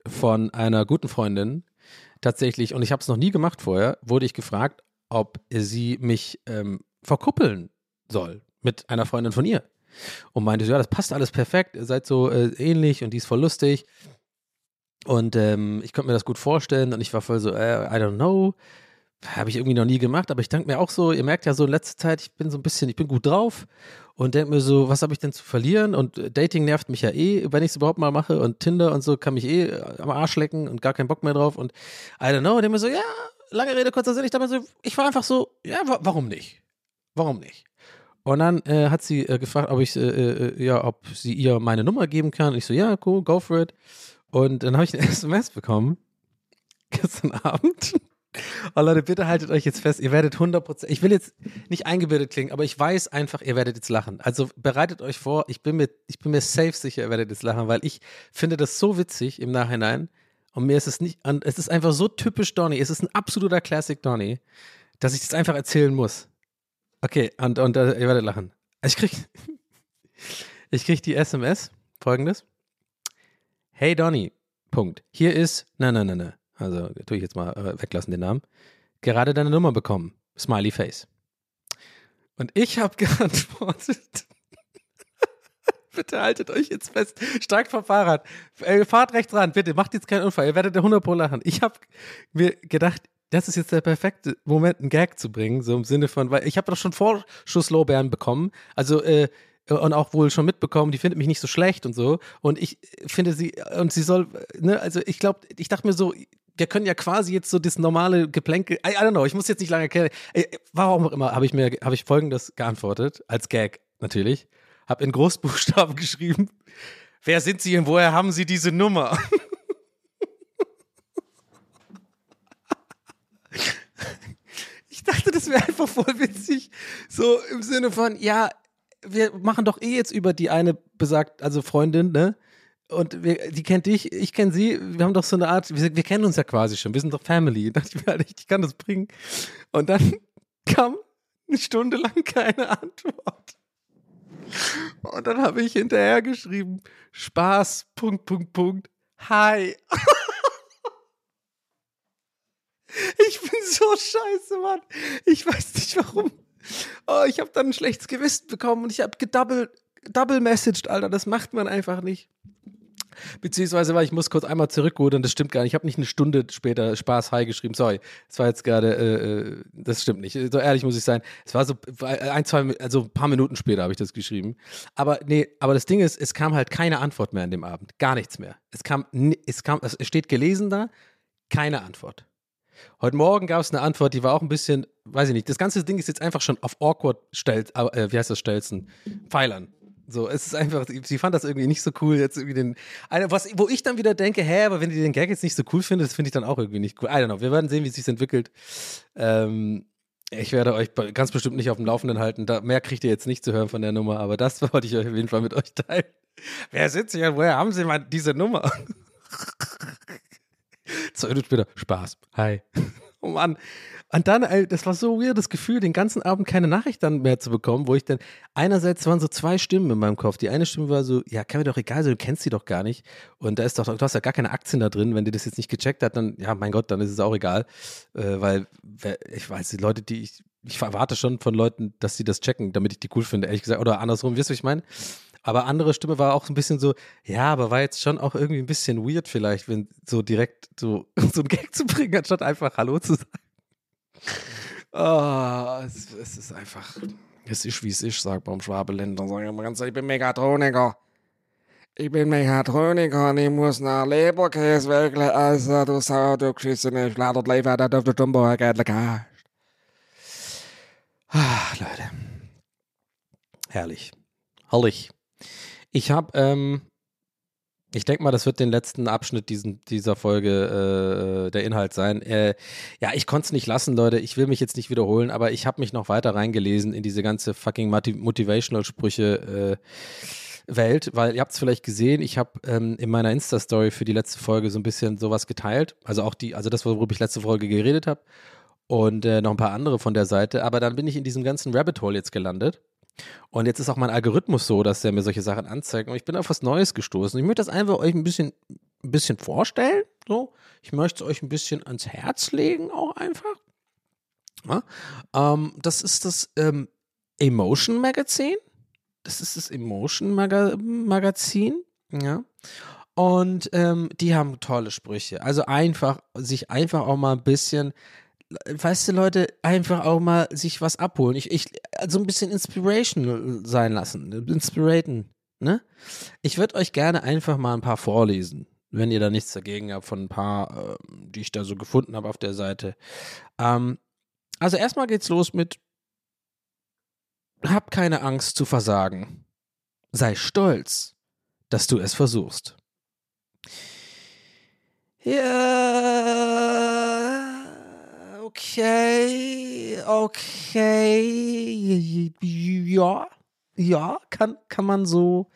von einer guten Freundin tatsächlich, und ich habe es noch nie gemacht vorher, wurde ich gefragt, ob sie mich ähm, verkuppeln soll mit einer Freundin von ihr. Und meinte, ja, das passt alles perfekt, ihr seid so äh, ähnlich und die ist voll lustig. Und ähm, ich konnte mir das gut vorstellen und ich war voll so, äh, I don't know. Habe ich irgendwie noch nie gemacht, aber ich denke mir auch so, ihr merkt ja so in letzter Zeit, ich bin so ein bisschen, ich bin gut drauf und denke mir so, was habe ich denn zu verlieren? Und äh, Dating nervt mich ja eh, wenn ich es überhaupt mal mache und Tinder und so kann mich eh äh, am Arsch lecken und gar keinen Bock mehr drauf und I don't know. Und denke mir so, ja, lange Rede, kurzer Sinn, ich dachte mir so, ich war einfach so, ja, wa warum nicht? Warum nicht? Und dann äh, hat sie äh, gefragt, ob ich, äh, äh, ja, ob sie ihr meine Nummer geben kann. Ich so, ja, cool, go for it. Und dann habe ich eine [LAUGHS] SMS bekommen, gestern Abend. Oh Leute, bitte haltet euch jetzt fest, ihr werdet 100%, ich will jetzt nicht eingebildet klingen, aber ich weiß einfach, ihr werdet jetzt lachen. Also bereitet euch vor, ich bin mir, ich bin mir safe sicher, ihr werdet jetzt lachen, weil ich finde das so witzig im Nachhinein und mir ist es nicht, es ist einfach so typisch Donny, es ist ein absoluter Classic Donny, dass ich das einfach erzählen muss. Okay, und, und äh, ihr werdet lachen. Ich krieg, [LAUGHS] ich krieg die SMS, folgendes. Hey Donny, Punkt. Hier ist, na, na, na, na. Also tue ich jetzt mal äh, weglassen den Namen. Gerade deine Nummer bekommen. Smiley Face. Und ich habe [LAUGHS] geantwortet. [LAUGHS] bitte haltet euch jetzt fest. Steigt vom Fahrrad. Äh, fahrt rechts ran, bitte. Macht jetzt keinen Unfall. Ihr werdet 100 pro lachen. Ich habe mir gedacht, das ist jetzt der perfekte Moment, einen Gag zu bringen. So im Sinne von, weil ich habe doch schon Vorschusslorbeeren bekommen. Also, äh, und auch wohl schon mitbekommen, die findet mich nicht so schlecht und so. Und ich finde sie, und sie soll, ne, also ich glaube, ich dachte mir so, wir können ja quasi jetzt so das normale Geplänkel, I, I don't know, ich muss jetzt nicht lange erklären. Äh, Warum auch immer, habe ich mir, habe ich folgendes geantwortet, als Gag natürlich. Hab in Großbuchstaben [LAUGHS] geschrieben, wer sind Sie und woher haben Sie diese Nummer? [LAUGHS] Ich dachte, das wäre einfach voll witzig. So im Sinne von, ja, wir machen doch eh jetzt über die eine besagt, also Freundin, ne? Und wir, die kennt dich, ich kenne sie. Wir haben doch so eine Art, wir, wir kennen uns ja quasi schon. Wir sind doch Family. [LAUGHS] Da dachte ich mir, ich kann das bringen. Und dann [LAUGHS] kam eine Stunde lang keine Antwort. Und dann habe ich hinterher geschrieben, Spaß, Punkt, Punkt, Punkt, hi. [LAUGHS] Ich bin so scheiße, Mann. Ich weiß nicht warum. Oh, ich habe dann ein schlechtes Gewissen bekommen und ich habe gedouble, double messaged, Alter. Das macht man einfach nicht. Beziehungsweise, weil ich muss kurz einmal zurückrudern, das stimmt gar nicht. Ich habe nicht eine Stunde später Spaß Hi geschrieben. Sorry, das war jetzt gerade, äh, äh, das stimmt nicht. So ehrlich muss ich sein. Es war so ein, zwei, also ein paar Minuten später habe ich das geschrieben. Aber nee, aber das Ding ist, es kam halt keine Antwort mehr an dem Abend. Gar nichts mehr. Es kam, es kam, es steht gelesen da, keine Antwort. Heute Morgen gab es eine Antwort, die war auch ein bisschen, weiß ich nicht, das ganze Ding ist jetzt einfach schon auf awkward, stel, äh, wie heißt das, Stelzen? Pfeilern. So, es ist einfach, sie fand das irgendwie nicht so cool, jetzt irgendwie den, was, wo ich dann wieder denke, hä, aber wenn die den Gag jetzt nicht so cool findet, das finde ich dann auch irgendwie nicht cool. I don't know, wir werden sehen, wie es sich entwickelt. Ähm, ich werde euch ganz bestimmt nicht auf dem Laufenden halten. Da, mehr kriegt ihr jetzt nicht zu hören von der Nummer, aber das [LAUGHS] wollte ich euch auf jeden Fall mit euch teilen. Wer sitzt hier? Woher haben Sie mal diese Nummer? [LAUGHS] Zwei Minuten später, Spaß. Hi. [LAUGHS] Oh Mann. Und dann, das war so weird, das Gefühl, den ganzen Abend keine Nachricht dann mehr zu bekommen, wo ich dann, einerseits waren so zwei Stimmen in meinem Kopf. Die eine Stimme war so, ja, kann mir doch egal sein, du kennst sie doch gar nicht. Und da ist doch, du hast ja gar keine Aktien da drin. Wenn die das jetzt nicht gecheckt hat, dann, ja, mein Gott, dann ist es auch egal. Äh, weil, ich weiß, die Leute, die ich, ich erwarte schon von Leuten, dass sie das checken, damit ich die cool finde, ehrlich gesagt. Oder andersrum, wisst ihr, was ich meine? Aber andere Stimme war auch ein bisschen so, ja, aber war jetzt schon auch irgendwie ein bisschen weird vielleicht, wenn so direkt so, [LAUGHS] so ein Gag zu bringen, anstatt einfach Hallo zu sagen. Oh, es, es ist einfach, es ist wie es ist, sagt beim Schwabeländer. Sag ich ganz ich bin Megatroniker. Ich bin Mechatroniker und ich muss nach Leberkäse wirklich also du Sau, du geschissene Schlattert Leber, da der Jumbo hast. Ah, Leute. Herrlich. Herrlich. Ich habe, ähm, ich denke mal, das wird den letzten Abschnitt diesen, dieser Folge äh, der Inhalt sein. Äh, ja, ich konnte es nicht lassen, Leute. Ich will mich jetzt nicht wiederholen, aber ich habe mich noch weiter reingelesen in diese ganze fucking Motivational-Sprüche. Äh, Welt, weil ihr habt es vielleicht gesehen, ich habe ähm, in meiner Insta-Story für die letzte Folge so ein bisschen sowas geteilt. Also auch die, also das, worüber ich letzte Folge geredet habe. Und äh, noch ein paar andere von der Seite. Aber dann bin ich in diesem ganzen Rabbit Hole jetzt gelandet. Und jetzt ist auch mein Algorithmus so, dass der mir solche Sachen anzeigt. Und ich bin auf was Neues gestoßen. Ich möchte das einfach euch ein bisschen, ein bisschen vorstellen. So. Ich möchte es euch ein bisschen ans Herz legen, auch einfach. Ja? Ähm, das ist das ähm, Emotion Magazin. Das ist das Emotion Maga Magazin. Ja. Und ähm, die haben tolle Sprüche. Also einfach, sich einfach auch mal ein bisschen weißt du, Leute, einfach auch mal sich was abholen. Ich, ich, also ein bisschen Inspiration sein lassen. Inspiraten, ne? Ich würde euch gerne einfach mal ein paar vorlesen, wenn ihr da nichts dagegen habt, von ein paar, äh, die ich da so gefunden habe auf der Seite. Ähm, also erstmal geht's los mit Hab keine Angst zu versagen. Sei stolz, dass du es versuchst. Ja okay, okay, ja, ja, kann, kann man so,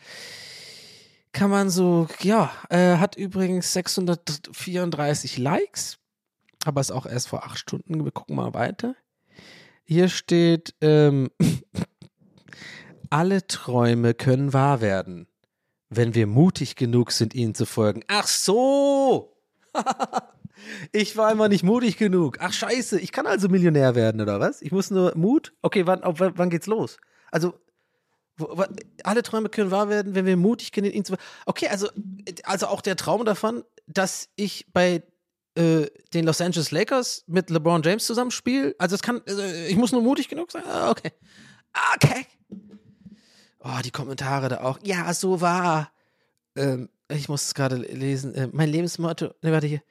kann man so, ja, äh, hat übrigens 634 Likes, aber ist auch erst vor acht Stunden. Wir gucken mal weiter. Hier steht, ähm, [LAUGHS] alle Träume können wahr werden, wenn wir mutig genug sind, ihnen zu folgen. Ach so! [LAUGHS] Ich war immer nicht mutig genug. Ach scheiße, ich kann also Millionär werden oder was? Ich muss nur Mut? Okay, wann, auf, wann geht's los? Also wo, alle Träume können wahr werden, wenn wir mutig genug. Okay, also also auch der Traum davon, dass ich bei äh, den Los Angeles Lakers mit LeBron James zusammenspiele. Also es kann, äh, ich muss nur mutig genug sein. Ah, okay, okay. Oh, die Kommentare da auch. Ja, so war. Ähm, ich muss es gerade lesen. Äh, mein Lebensmotto. Ne, warte hier.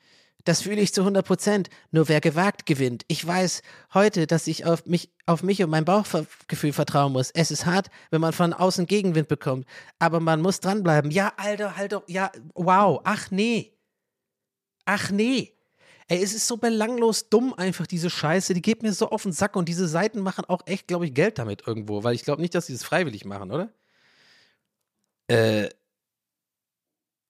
Das fühle ich zu 100 Prozent. Nur wer gewagt gewinnt. Ich weiß heute, dass ich auf mich, auf mich und mein Bauchgefühl vertrauen muss. Es ist hart, wenn man von außen Gegenwind bekommt. Aber man muss dranbleiben. Ja, Alter, halt doch. Ja, wow. Ach nee. Ach nee. Ey, es ist so belanglos dumm einfach, diese Scheiße. Die geht mir so auf den Sack und diese Seiten machen auch echt, glaube ich, Geld damit irgendwo, weil ich glaube nicht, dass sie das freiwillig machen, oder? Äh.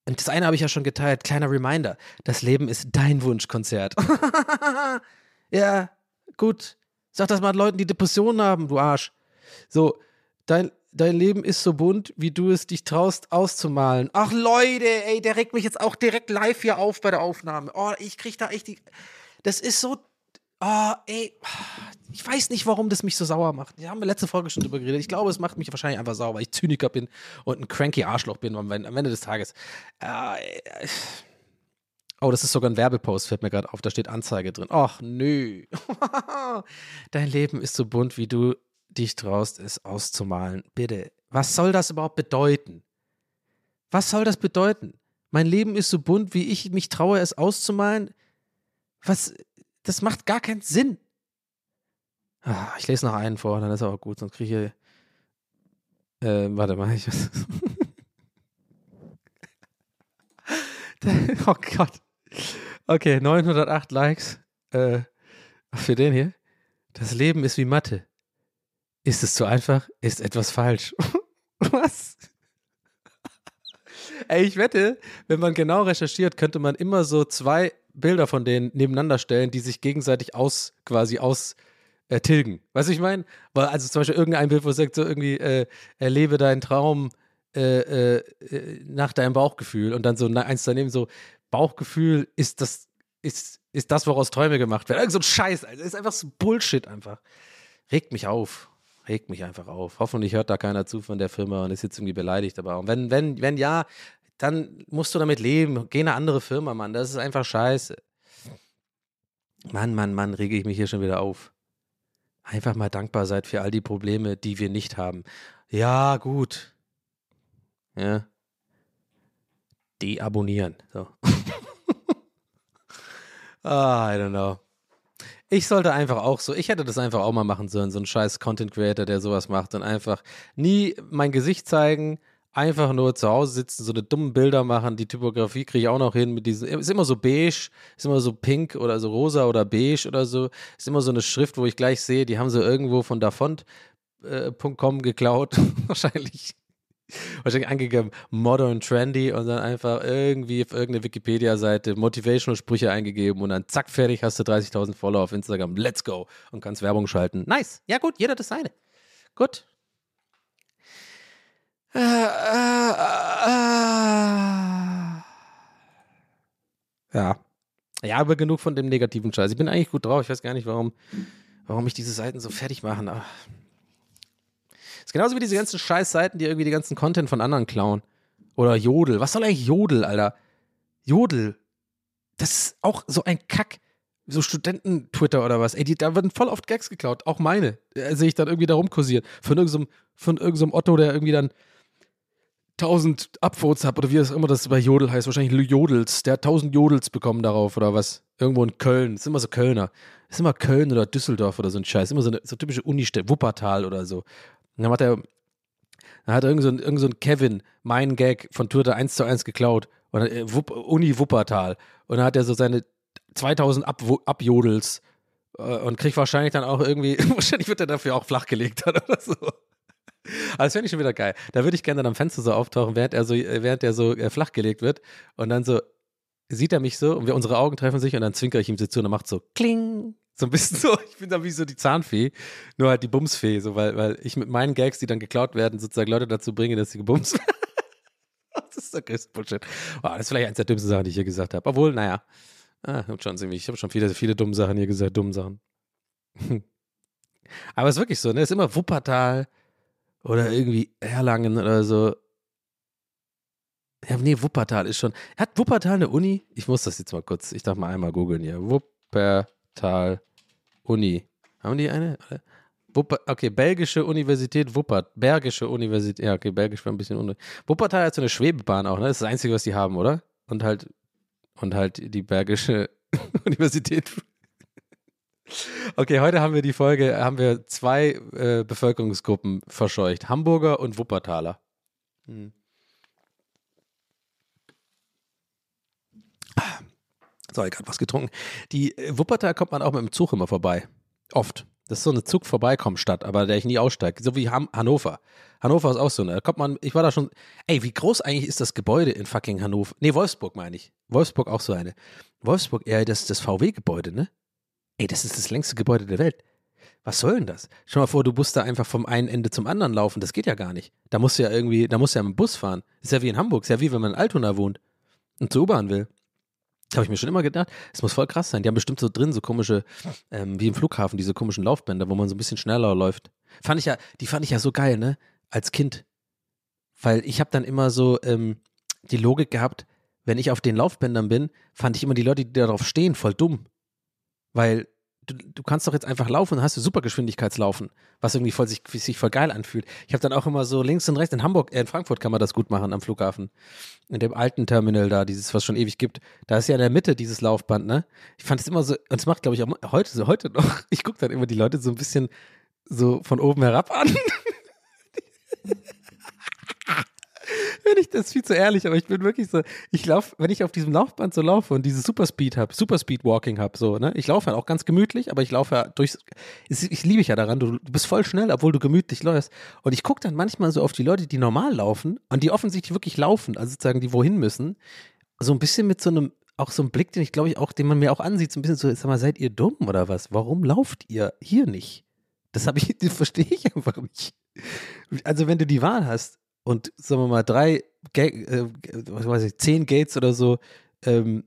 Und das eine habe ich ja schon geteilt. Kleiner Reminder. Das Leben ist dein Wunschkonzert. [LAUGHS] ja, gut. Sag das mal Leuten, die Depressionen haben, du Arsch. So, dein, dein Leben ist so bunt, wie du es dich traust auszumalen. Ach Leute, ey, der regt mich jetzt auch direkt live hier auf bei der Aufnahme. Oh, ich krieg da echt die. Das ist so. Oh, ey. Ich weiß nicht, warum das mich so sauer macht. Wir haben wir letzte Folge schon drüber geredet. Ich glaube, es macht mich wahrscheinlich einfach sauer, weil ich Zyniker bin und ein cranky Arschloch bin am Ende, des Tages. Äh, Oh, das ist sogar ein Werbepost, fällt mir gerade auf. Da steht Anzeige drin. Ach, nö. [LAUGHS] Dein Leben ist so bunt, wie du dich traust, es auszumalen. Bitte. Was soll das überhaupt bedeuten? Was soll das bedeuten? Mein Leben ist so bunt, wie ich mich traue, es auszumalen? Was? Das macht gar keinen Sinn. Ah, ich lese noch einen vor, dann ist er auch gut, sonst kriege ich. Äh, warte mal, ich. [LAUGHS] oh Gott. Okay, 908 Likes. Äh, für den hier. Das Leben ist wie Mathe. Ist es zu einfach? Ist etwas falsch? [LAUGHS] Was? Ey, ich wette, wenn man genau recherchiert, könnte man immer so zwei Bilder von denen nebeneinander stellen, die sich gegenseitig aus, quasi aus äh, tilgen. Weißt du, ich meine? Weil, also zum Beispiel irgendein Bild, wo es sagt, so irgendwie, äh, erlebe deinen Traum äh, äh, nach deinem Bauchgefühl und dann so eins daneben so, Bauchgefühl ist das, ist, ist das, woraus Träume gemacht werden. Irgend so ein Scheiß. Das ist einfach so Bullshit einfach. Regt mich auf. Regt mich einfach auf. Hoffentlich hört da keiner zu von der Firma und ist jetzt irgendwie beleidigt. Aber wenn, wenn, wenn ja, dann musst du damit leben. Geh in eine andere Firma, Mann. Das ist einfach scheiße. Mann, Mann, Mann, rege ich mich hier schon wieder auf. Einfach mal dankbar seid für all die Probleme, die wir nicht haben. Ja, gut. Ja. Deabonnieren. So. [LAUGHS] ah, I don't know. Ich sollte einfach auch so, ich hätte das einfach auch mal machen sollen, so ein scheiß Content Creator, der sowas macht und einfach nie mein Gesicht zeigen, einfach nur zu Hause sitzen, so eine dummen Bilder machen. Die Typografie kriege ich auch noch hin mit diesen, ist immer so beige, ist immer so pink oder so rosa oder beige oder so. Ist immer so eine Schrift, wo ich gleich sehe, die haben sie irgendwo von davont.com geklaut. [LAUGHS] Wahrscheinlich. Wahrscheinlich angegeben modern trendy und dann einfach irgendwie auf irgendeine Wikipedia-Seite motivational Sprüche eingegeben und dann zack, fertig, hast du 30.000 Follower auf Instagram. Let's go. Und kannst Werbung schalten. Nice. Ja, gut, jeder das seine. Gut. Äh, äh, äh. Ja. Ja, aber genug von dem negativen Scheiß. Ich bin eigentlich gut drauf. Ich weiß gar nicht, warum, warum mich diese Seiten so fertig machen. Ach. Ist genauso wie diese ganzen Scheiß-Seiten, die irgendwie die ganzen Content von anderen klauen. Oder Jodel. Was soll eigentlich Jodel, Alter? Jodel. Das ist auch so ein Kack. So Studenten-Twitter oder was. Ey, die, da werden voll oft Gags geklaut. Auch meine. Sehe ich dann irgendwie da rumkursieren. Von irgendeinem, von irgendeinem Otto, der irgendwie dann 1000 Upvotes hat oder wie das immer das bei Jodel heißt. Wahrscheinlich Jodels. Der hat 1000 Jodels bekommen darauf oder was. Irgendwo in Köln. Das ist immer so Kölner. Das ist immer Köln oder Düsseldorf oder so ein Scheiß. Immer so eine so typische Unistätte. Wuppertal oder so. Und dann hat er, dann hat irgend so ein, irgend so ein Kevin meinen Gag von Twitter 1 zu 1 geklaut. Und, äh, Wupp, Uni Wuppertal. Und dann hat er so seine 2000 Ab Abjodels äh, und kriegt wahrscheinlich dann auch irgendwie, [LAUGHS] wahrscheinlich wird er dafür auch flachgelegt oder so. Aber das fände ich schon wieder geil. Da würde ich gerne dann am Fenster so auftauchen, während er so, äh, während er so äh, flachgelegt wird. Und dann so sieht er mich so und wir, unsere Augen treffen sich und dann zwinkere ich ihm so zu und er macht so Kling. So ein bisschen [LAUGHS] so, ich bin dann wie so die Zahnfee, nur halt die Bumsfee, so, weil, weil ich mit meinen Gags, die dann geklaut werden, sozusagen Leute dazu bringe, dass sie gebumst [LAUGHS] werden. das ist der größte Bullshit. Oh, das ist vielleicht eins der dümmsten Sachen, die ich hier gesagt habe. Obwohl, naja, ah, ich habe schon, hab schon viele, viele dumme Sachen hier gesagt, dumme Sachen. [LAUGHS] Aber es ist wirklich so, ne? Es ist immer Wuppertal oder irgendwie Erlangen oder so. Ja, nee, Wuppertal ist schon. Hat Wuppertal eine Uni? Ich muss das jetzt mal kurz, ich darf mal einmal googeln hier. Wuppertal Uni. Haben die eine? Wupper, okay, Belgische Universität Wuppert. Bergische Universität. Ja, okay, Belgisch war ein bisschen unruhig. Wuppertal hat so eine Schwebebahn auch, ne? Das ist das Einzige, was die haben, oder? Und halt, und halt die Bergische [LAUGHS] Universität. Okay, heute haben wir die Folge, haben wir zwei äh, Bevölkerungsgruppen verscheucht. Hamburger und Wuppertaler. Hm. So, ich gerade was getrunken. Die äh, Wuppertal kommt man auch mit dem Zug immer vorbei. Oft. Das ist so eine Zug-Vorbeikommstadt, aber der ich nie aussteige. So wie Ham Hannover. Hannover ist auch so eine. Da kommt man, ich war da schon. Ey, wie groß eigentlich ist das Gebäude in fucking Hannover? Nee, Wolfsburg meine ich. Wolfsburg auch so eine. Wolfsburg, eher das, das VW-Gebäude, ne? Ey, das ist das längste Gebäude der Welt. Was soll denn das? Stell mal vor, du musst da einfach vom einen Ende zum anderen laufen. Das geht ja gar nicht. Da musst du ja irgendwie, da musst du ja mit dem Bus fahren. Ist ja wie in Hamburg. Ist ja wie wenn man in Altona wohnt und zur U-Bahn will. Habe ich mir schon immer gedacht, es muss voll krass sein. Die haben bestimmt so drin so komische, ähm, wie im Flughafen, diese komischen Laufbänder, wo man so ein bisschen schneller läuft. Fand ich ja, die fand ich ja so geil, ne? Als Kind. Weil ich habe dann immer so ähm, die Logik gehabt, wenn ich auf den Laufbändern bin, fand ich immer die Leute, die darauf stehen, voll dumm. Weil du, du kannst doch jetzt einfach laufen und hast du Supergeschwindigkeitslaufen, was irgendwie voll sich, sich voll geil anfühlt. Ich habe dann auch immer so links und rechts in Hamburg, äh, in Frankfurt kann man das gut machen am Flughafen. In dem alten Terminal da, dieses, was schon ewig gibt. Da ist ja in der Mitte dieses Laufband, ne? Ich fand es immer so, und es macht, glaube ich, auch heute, so heute noch, [LAUGHS] ich gucke dann immer die Leute so ein bisschen so von oben herab an. [LAUGHS] Wenn ich das ist viel zu ehrlich, aber ich bin wirklich so, ich laufe, wenn ich auf diesem Laufband so laufe und dieses Superspeed habe, Superspeed Walking habe, so, ne? Ich laufe ja auch ganz gemütlich, aber ich laufe ja durchs, ich, ich liebe ich ja daran, du, du bist voll schnell, obwohl du gemütlich läufst. Und ich gucke dann manchmal so auf die Leute, die normal laufen und die offensichtlich wirklich laufen, also sozusagen die wohin müssen, so ein bisschen mit so einem, auch so einem Blick, den ich glaube ich auch, den man mir auch ansieht, so ein bisschen so, sag mal, seid ihr dumm oder was? Warum lauft ihr hier nicht? Das habe ich, [LAUGHS] das verstehe ich einfach nicht. Also wenn du die Wahl hast, und sagen wir mal drei, äh, was weiß ich, zehn Gates oder so ähm,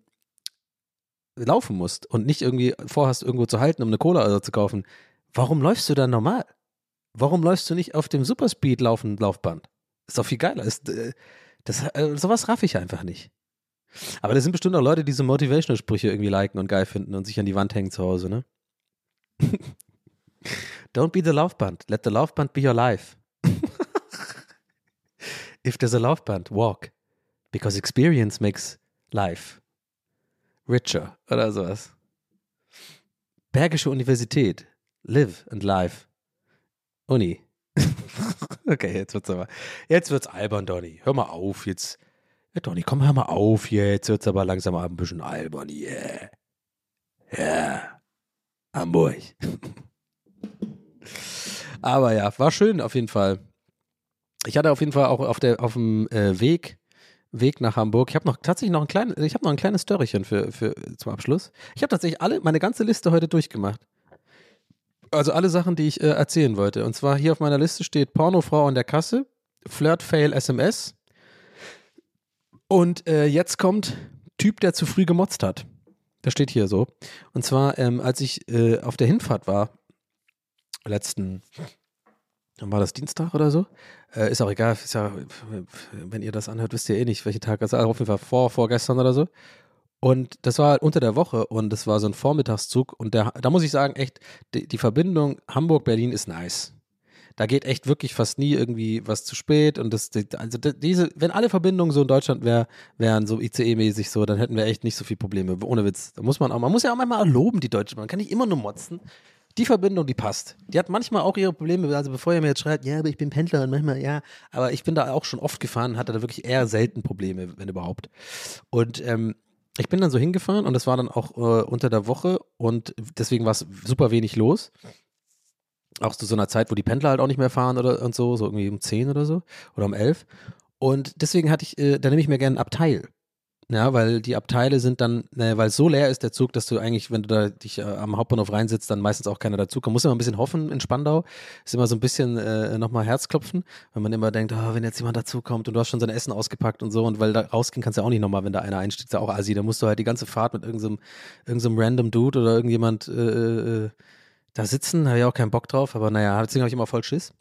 laufen musst und nicht irgendwie vorhast, irgendwo zu halten, um eine Cola oder so zu kaufen, warum läufst du dann normal? Warum läufst du nicht auf dem Superspeed laufen Laufband? Ist doch viel geiler. Ist, äh, das, äh, sowas raff ich einfach nicht. Aber da sind bestimmt auch Leute, die so Motivational-Sprüche irgendwie liken und geil finden und sich an die Wand hängen zu Hause, ne? [LAUGHS] Don't be the Laufband. Let the Laufband be your life. If there's a Laufband, walk. Because experience makes life richer oder sowas. Bergische Universität. Live and life. Uni. [LAUGHS] okay, jetzt wird's aber. Jetzt wird's albern, Donny. Hör mal auf jetzt. Ja, Donny, komm, hör mal auf jetzt. Wird's aber langsam ein bisschen albern. Yeah. Yeah. Hamburg. [LAUGHS] aber ja, war schön auf jeden Fall ich hatte auf jeden Fall auch auf, der, auf dem äh, Weg, Weg nach Hamburg, ich habe noch tatsächlich noch ein kleines, ich habe noch ein kleines Störchen für, für zum Abschluss. Ich habe tatsächlich alle, meine ganze Liste heute durchgemacht. Also alle Sachen, die ich äh, erzählen wollte. Und zwar hier auf meiner Liste steht Pornofrau an der Kasse, Flirt-Fail SMS. Und äh, jetzt kommt Typ, der zu früh gemotzt hat. Das steht hier so. Und zwar, ähm, als ich äh, auf der Hinfahrt war, letzten dann war das Dienstag oder so. Äh, ist auch egal, ist ja, wenn ihr das anhört, wisst ihr eh nicht, welche Tag das. Also auf jeden Fall vor, vorgestern oder so. Und das war unter der Woche und das war so ein Vormittagszug. Und der, da muss ich sagen, echt, die, die Verbindung Hamburg-Berlin ist nice. Da geht echt wirklich fast nie irgendwie was zu spät. Und das, also diese, wenn alle Verbindungen so in Deutschland wär, wären, so ICE-mäßig so, dann hätten wir echt nicht so viele Probleme. Ohne Witz. Da muss man auch, man muss ja auch manchmal loben, die Deutschen. Man kann nicht immer nur motzen die Verbindung, die passt. Die hat manchmal auch ihre Probleme, also bevor ihr mir jetzt schreibt, ja, aber ich bin Pendler und manchmal, ja, aber ich bin da auch schon oft gefahren, hatte da wirklich eher selten Probleme, wenn überhaupt. Und ähm, ich bin dann so hingefahren und das war dann auch äh, unter der Woche und deswegen war es super wenig los. Auch zu so einer Zeit, wo die Pendler halt auch nicht mehr fahren oder und so, so irgendwie um 10 oder so oder um 11. Und deswegen hatte ich, äh, da nehme ich mir gerne ein Abteil. Ja, weil die Abteile sind dann, ne, weil so leer ist der Zug, dass du eigentlich, wenn du da dich äh, am Hauptbahnhof reinsitzt, dann meistens auch keiner dazukommt. Muss immer ein bisschen hoffen in Spandau. Ist immer so ein bisschen äh, nochmal Herzklopfen, wenn man immer denkt, oh, wenn jetzt jemand dazukommt und du hast schon sein Essen ausgepackt und so und weil da rausgehen kannst du ja auch nicht nochmal, wenn da einer einsteht, ist ja auch assi. Da musst du halt die ganze Fahrt mit irgendeinem, irgendeinem random Dude oder irgendjemand äh, äh, da sitzen, habe ich auch keinen Bock drauf, aber naja, deswegen habe ich immer voll Schiss.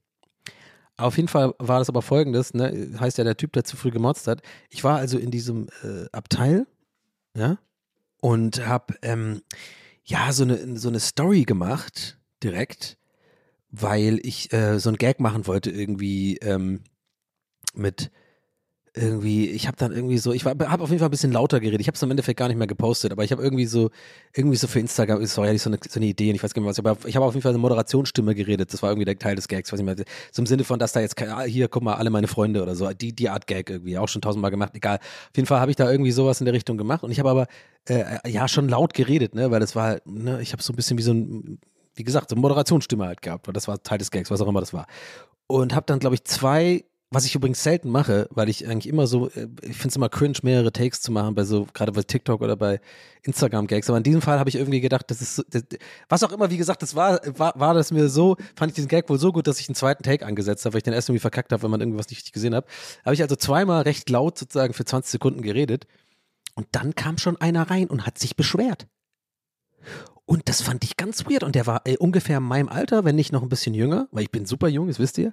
Auf jeden Fall war das aber folgendes, ne? heißt ja der Typ, der zu früh gemotzt hat. Ich war also in diesem äh, Abteil, ja, und habe ähm, ja so eine, so eine Story gemacht, direkt, weil ich äh, so ein Gag machen wollte, irgendwie ähm, mit irgendwie, ich habe dann irgendwie so, ich habe auf jeden Fall ein bisschen lauter geredet. Ich habe es im Endeffekt gar nicht mehr gepostet, aber ich habe irgendwie so, irgendwie so für Instagram, ist ja so eine, so eine Idee, und ich weiß gar nicht mehr was, aber ich habe auf jeden Fall eine Moderationsstimme geredet. Das war irgendwie der Teil des Gags, weiß nicht mehr. So im Sinne von, dass da jetzt, ah, hier, guck mal, alle meine Freunde oder so, die, die Art Gag irgendwie, auch schon tausendmal gemacht, egal. Auf jeden Fall habe ich da irgendwie sowas in der Richtung gemacht und ich habe aber, äh, ja, schon laut geredet, ne, weil das war halt, ne, ich habe so ein bisschen wie so ein, wie gesagt, so eine Moderationsstimme halt gehabt, weil das war Teil des Gags, was auch immer das war. Und habe dann, glaube ich, zwei, was ich übrigens selten mache, weil ich eigentlich immer so, äh, ich finde es immer cringe, mehrere Takes zu machen, bei so, gerade bei TikTok oder bei Instagram-Gags. Aber in diesem Fall habe ich irgendwie gedacht, das ist, das, was auch immer, wie gesagt, das war, war, war das mir so, fand ich diesen Gag wohl so gut, dass ich einen zweiten Take angesetzt habe, weil ich den erst irgendwie verkackt habe, wenn man irgendwas nicht richtig gesehen hat. Habe ich also zweimal recht laut sozusagen für 20 Sekunden geredet. Und dann kam schon einer rein und hat sich beschwert. Und das fand ich ganz weird. Und der war äh, ungefähr in meinem Alter, wenn nicht noch ein bisschen jünger, weil ich bin super jung, das wisst ihr.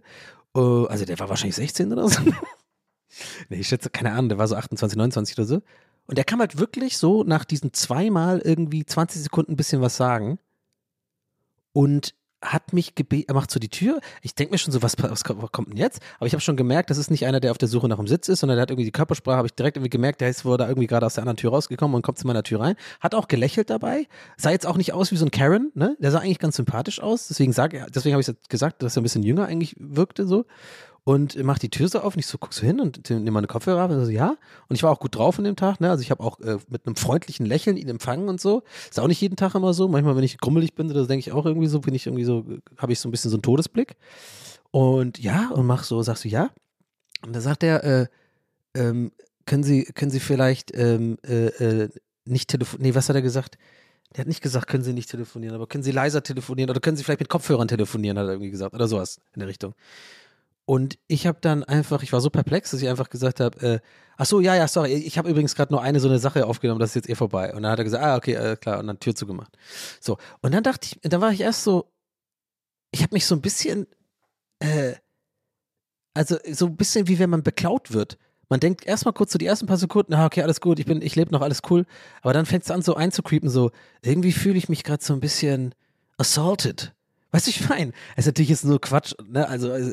Äh, also der war wahrscheinlich 16 oder so. [LAUGHS] nee, ich schätze, keine Ahnung, der war so 28, 29 oder so. Und der kam halt wirklich so nach diesen zweimal irgendwie 20 Sekunden ein bisschen was sagen und hat mich gebeten, er macht so die Tür. Ich denke mir schon so, was, was, kommt- denn jetzt? Aber ich habe schon gemerkt, das ist nicht einer, der auf der Suche nach dem Sitz ist, sondern der hat irgendwie die Körpersprache, habe ich direkt irgendwie gemerkt, der ist wohl da irgendwie gerade aus der anderen Tür rausgekommen und kommt zu meiner Tür rein. Hat auch gelächelt dabei. Sah jetzt auch nicht aus wie so ein Karen, ne? Der sah eigentlich ganz sympathisch aus. Deswegen sag, deswegen habe ich gesagt, dass er ein bisschen jünger eigentlich wirkte so. Und macht die Tür so auf und ich so, guck so hin und nehme meine Kopfhörer ab und so, ja. Und ich war auch gut drauf an dem Tag, ne? Also ich habe auch äh, mit einem freundlichen Lächeln ihn empfangen und so. Ist auch nicht jeden Tag immer so. Manchmal, wenn ich grummelig bin, das denke ich auch irgendwie so, bin ich irgendwie so, habe ich so ein bisschen so einen Todesblick. Und ja, und mach so, sagst du ja. Und da sagt er, äh, ähm, können Sie, können Sie vielleicht ähm, äh, äh, nicht telefonieren? Nee, was hat er gesagt? Der hat nicht gesagt, können Sie nicht telefonieren, aber können Sie leiser telefonieren oder können Sie vielleicht mit Kopfhörern telefonieren, hat er irgendwie gesagt. Oder sowas in der Richtung. Und ich habe dann einfach, ich war so perplex, dass ich einfach gesagt habe, äh, ach so, ja, ja, sorry, ich habe übrigens gerade nur eine so eine Sache aufgenommen, das ist jetzt eh vorbei. Und dann hat er gesagt, ah, okay, äh, klar, und dann Tür zugemacht. So, und dann dachte ich, dann war ich erst so, ich habe mich so ein bisschen, äh, also so ein bisschen wie wenn man beklaut wird. Man denkt erstmal kurz so die ersten paar Sekunden, ah, okay, alles gut, ich bin, ich lebe noch, alles cool. Aber dann fängt es an, so einzucreepen, so, irgendwie fühle ich mich gerade so ein bisschen assaulted. Weißt du, ich meine, es ist natürlich jetzt nur Quatsch, ne? Also, also,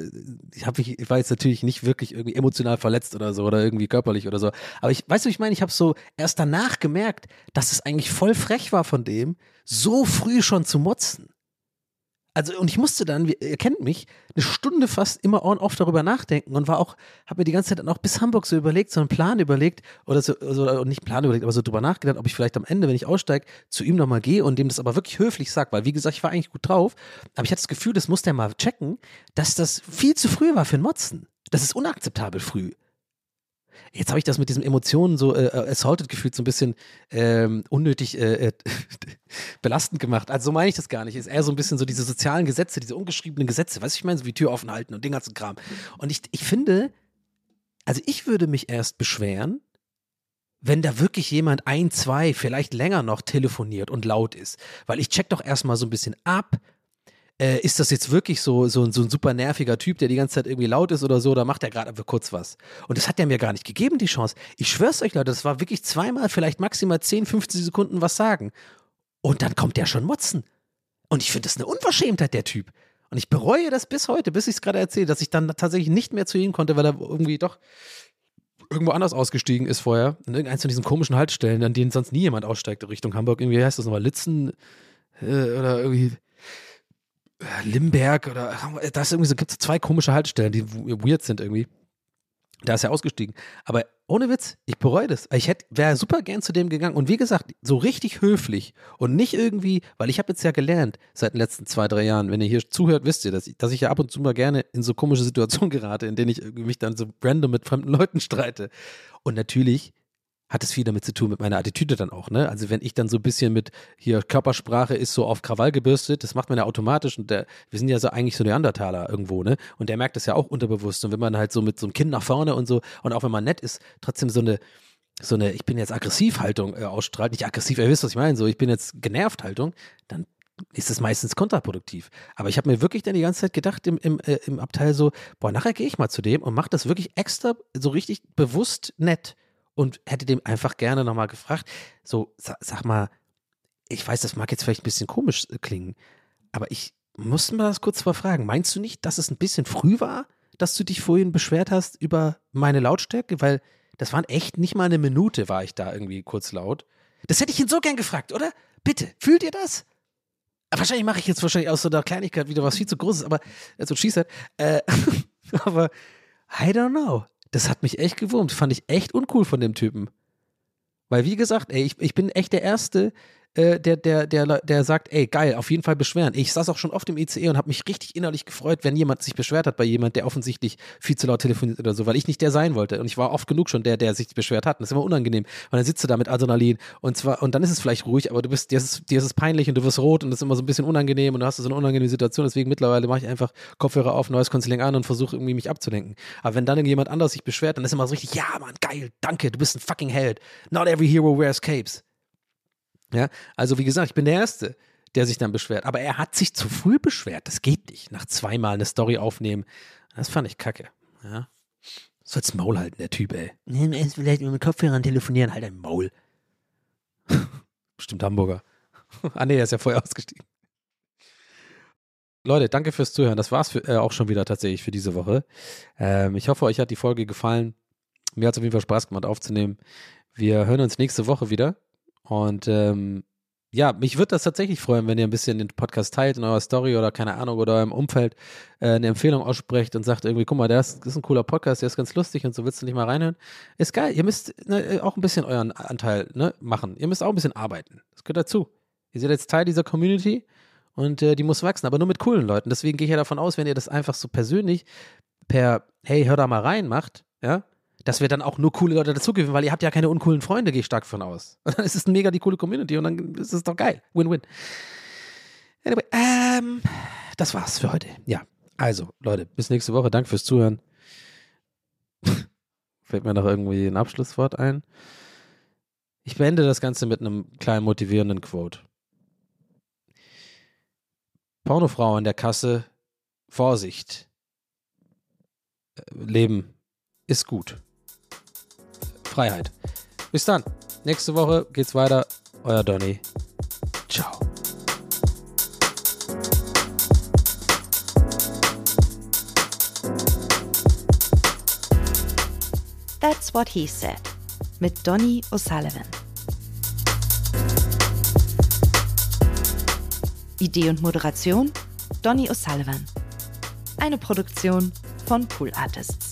ich, hab ich war jetzt natürlich nicht wirklich irgendwie emotional verletzt oder so oder irgendwie körperlich oder so. Aber ich, weißt du, ich meine, ich habe so erst danach gemerkt, dass es eigentlich voll frech war von dem, so früh schon zu motzen. Also, und ich musste dann, ihr kennt mich, eine Stunde fast immer on off darüber nachdenken und war auch, habe mir die ganze Zeit dann auch bis Hamburg so überlegt, so einen Plan überlegt oder so, so oder nicht Plan überlegt, aber so drüber nachgedacht, ob ich vielleicht am Ende, wenn ich aussteige, zu ihm nochmal gehe und dem das aber wirklich höflich sag, weil wie gesagt, ich war eigentlich gut drauf, aber ich hatte das Gefühl, das muss der mal checken, dass das viel zu früh war für einen Motzen. Das ist unakzeptabel früh. Jetzt habe ich das mit diesen Emotionen so äh, äh, assaulted gefühlt, so ein bisschen ähm, unnötig äh, äh, [LAUGHS] belastend gemacht. Also so meine ich das gar nicht. Ist eher so ein bisschen so diese sozialen Gesetze, diese ungeschriebenen Gesetze, weißt du, ich meine, so wie Tür offen halten und den ganzen Kram. Und ich, ich finde, also ich würde mich erst beschweren, wenn da wirklich jemand ein, zwei, vielleicht länger noch telefoniert und laut ist. Weil ich check doch erstmal so ein bisschen ab, äh, ist das jetzt wirklich so, so, so ein super nerviger Typ, der die ganze Zeit irgendwie laut ist oder so, oder macht er gerade einfach kurz was? Und das hat er mir gar nicht gegeben, die Chance. Ich schwör's euch, Leute, das war wirklich zweimal, vielleicht maximal 10, 15 Sekunden was sagen. Und dann kommt der schon motzen. Und ich finde das eine Unverschämtheit, der Typ. Und ich bereue das bis heute, bis ich es gerade erzähle, dass ich dann tatsächlich nicht mehr zu ihm konnte, weil er irgendwie doch irgendwo anders ausgestiegen ist vorher. In irgendeins von diesen komischen Haltestellen, an denen sonst nie jemand aussteigt Richtung Hamburg. Irgendwie wie heißt das nochmal, Litzen äh, oder irgendwie Limberg oder äh, da ist irgendwie so, gibt es zwei komische Haltestellen, die weird sind irgendwie. Da ist er ausgestiegen. Aber ohne Witz, ich bereue das. Ich wäre super gern zu dem gegangen. Und wie gesagt, so richtig höflich und nicht irgendwie, weil ich habe jetzt ja gelernt seit den letzten zwei, drei Jahren, wenn ihr hier zuhört, wisst ihr, dass ich, dass ich ja ab und zu mal gerne in so komische Situationen [LAUGHS] gerate, in denen ich mich dann so random mit fremden Leuten streite. Und natürlich hat es viel damit zu tun mit meiner Attitüde dann auch, ne? Also wenn ich dann so ein bisschen mit hier Körpersprache ist so auf Krawall gebürstet, das macht man ja automatisch und der, wir sind ja so eigentlich so Neandertaler irgendwo, ne? Und der merkt das ja auch unterbewusst und wenn man halt so mit so einem Kinn nach vorne und so und auch wenn man nett ist, trotzdem so eine so eine ich bin jetzt aggressiv Haltung äh, ausstrahlt, nicht aggressiv, ihr wisst, was ich meine, so ich bin jetzt genervt Haltung, dann ist es meistens kontraproduktiv. Aber ich habe mir wirklich dann die ganze Zeit gedacht im, im, äh, im Abteil so, boah, nachher gehe ich mal zu dem und mache das wirklich extra so richtig bewusst nett und hätte dem einfach gerne nochmal gefragt, so, sa sag mal, ich weiß, das mag jetzt vielleicht ein bisschen komisch äh, klingen, aber ich musste mal das kurz mal fragen. Meinst du nicht, dass es ein bisschen früh war, dass du dich vorhin beschwert hast über meine Lautstärke? Weil das waren echt nicht mal eine Minute, war ich da irgendwie kurz laut. Das hätte ich ihn so gern gefragt, oder? Bitte, fühlt ihr das? Wahrscheinlich mache ich jetzt wahrscheinlich aus so einer Kleinigkeit wieder was viel zu Großes, aber so schießt halt. Äh, [LAUGHS] aber I don't know. Das hat mich echt gewurmt. Fand ich echt uncool von dem Typen. Weil, wie gesagt, ey, ich, ich bin echt der Erste, äh, der, der, der, der sagt, ey, geil, auf jeden Fall beschweren. Ich saß auch schon oft im ICE und habe mich richtig innerlich gefreut, wenn jemand sich beschwert hat bei jemand, der offensichtlich viel zu laut telefoniert oder so, weil ich nicht der sein wollte. Und ich war oft genug schon der, der sich beschwert hat. Und das ist immer unangenehm. Und dann sitzt du da mit Adrenalin und zwar, und dann ist es vielleicht ruhig, aber du bist, dir ist, es- dir ist es peinlich und du wirst rot und das ist immer so ein bisschen unangenehm und du hast so eine unangenehme Situation. Deswegen mittlerweile mache ich einfach Kopfhörer auf, neues Canceling an und versuche irgendwie mich abzulenken. Aber wenn dann jemand anders sich beschwert, dann ist immer so richtig, ja, Mann, geil, danke, du bist ein fucking Held. Not every hero wears capes. Ja, also wie gesagt, ich bin der Erste, der sich dann beschwert. Aber er hat sich zu früh beschwert. Das geht nicht. Nach zweimal eine Story aufnehmen. Das fand ich kacke. Ja. Soll's Maul halten, der Typ, ey. Vielleicht mit Kopfhörern telefonieren, halt ein Maul. [LAUGHS] Bestimmt Hamburger. [LAUGHS] ah, nee, er ist ja vorher ausgestiegen. Leute, danke fürs Zuhören. Das war's für, äh, auch schon wieder tatsächlich für diese Woche. Ähm, ich hoffe, euch hat die Folge gefallen. Mir hat es auf jeden Fall Spaß gemacht aufzunehmen. Wir hören uns nächste Woche wieder. Und ähm, ja, mich würde das tatsächlich freuen, wenn ihr ein bisschen den Podcast teilt in eurer Story oder keine Ahnung oder eurem Umfeld äh, eine Empfehlung aussprecht und sagt irgendwie, guck mal, das ist ein cooler Podcast, der ist ganz lustig und so willst du nicht mal reinhören. Ist geil. Ihr müsst ne, auch ein bisschen euren Anteil ne, machen. Ihr müsst auch ein bisschen arbeiten. Das gehört dazu. Ihr seid jetzt Teil dieser Community und äh, die muss wachsen, aber nur mit coolen Leuten. Deswegen gehe ich ja davon aus, wenn ihr das einfach so persönlich per Hey, hör da mal rein macht, ja, dass wir dann auch nur coole Leute dazugeben, weil ihr habt ja keine uncoolen Freunde, gehe ich stark von aus. [LAUGHS] Und dann ist es mega die coole Community und dann ist es doch geil. Win-win. Anyway, ähm, das war's für heute. Ja, also, Leute, bis nächste Woche. Danke fürs Zuhören. [LAUGHS] Fällt mir noch irgendwie ein Abschlusswort ein. Ich beende das Ganze mit einem kleinen motivierenden Quote. Pornofrau in der Kasse, Vorsicht. Äh, Leben ist gut. Freiheit. Bis dann. Nächste Woche geht's weiter. Euer Donny. Ciao. That's What He Said mit Donny O'Sullivan. Idee und Moderation Donny O'Sullivan. Eine Produktion von Pool Artists.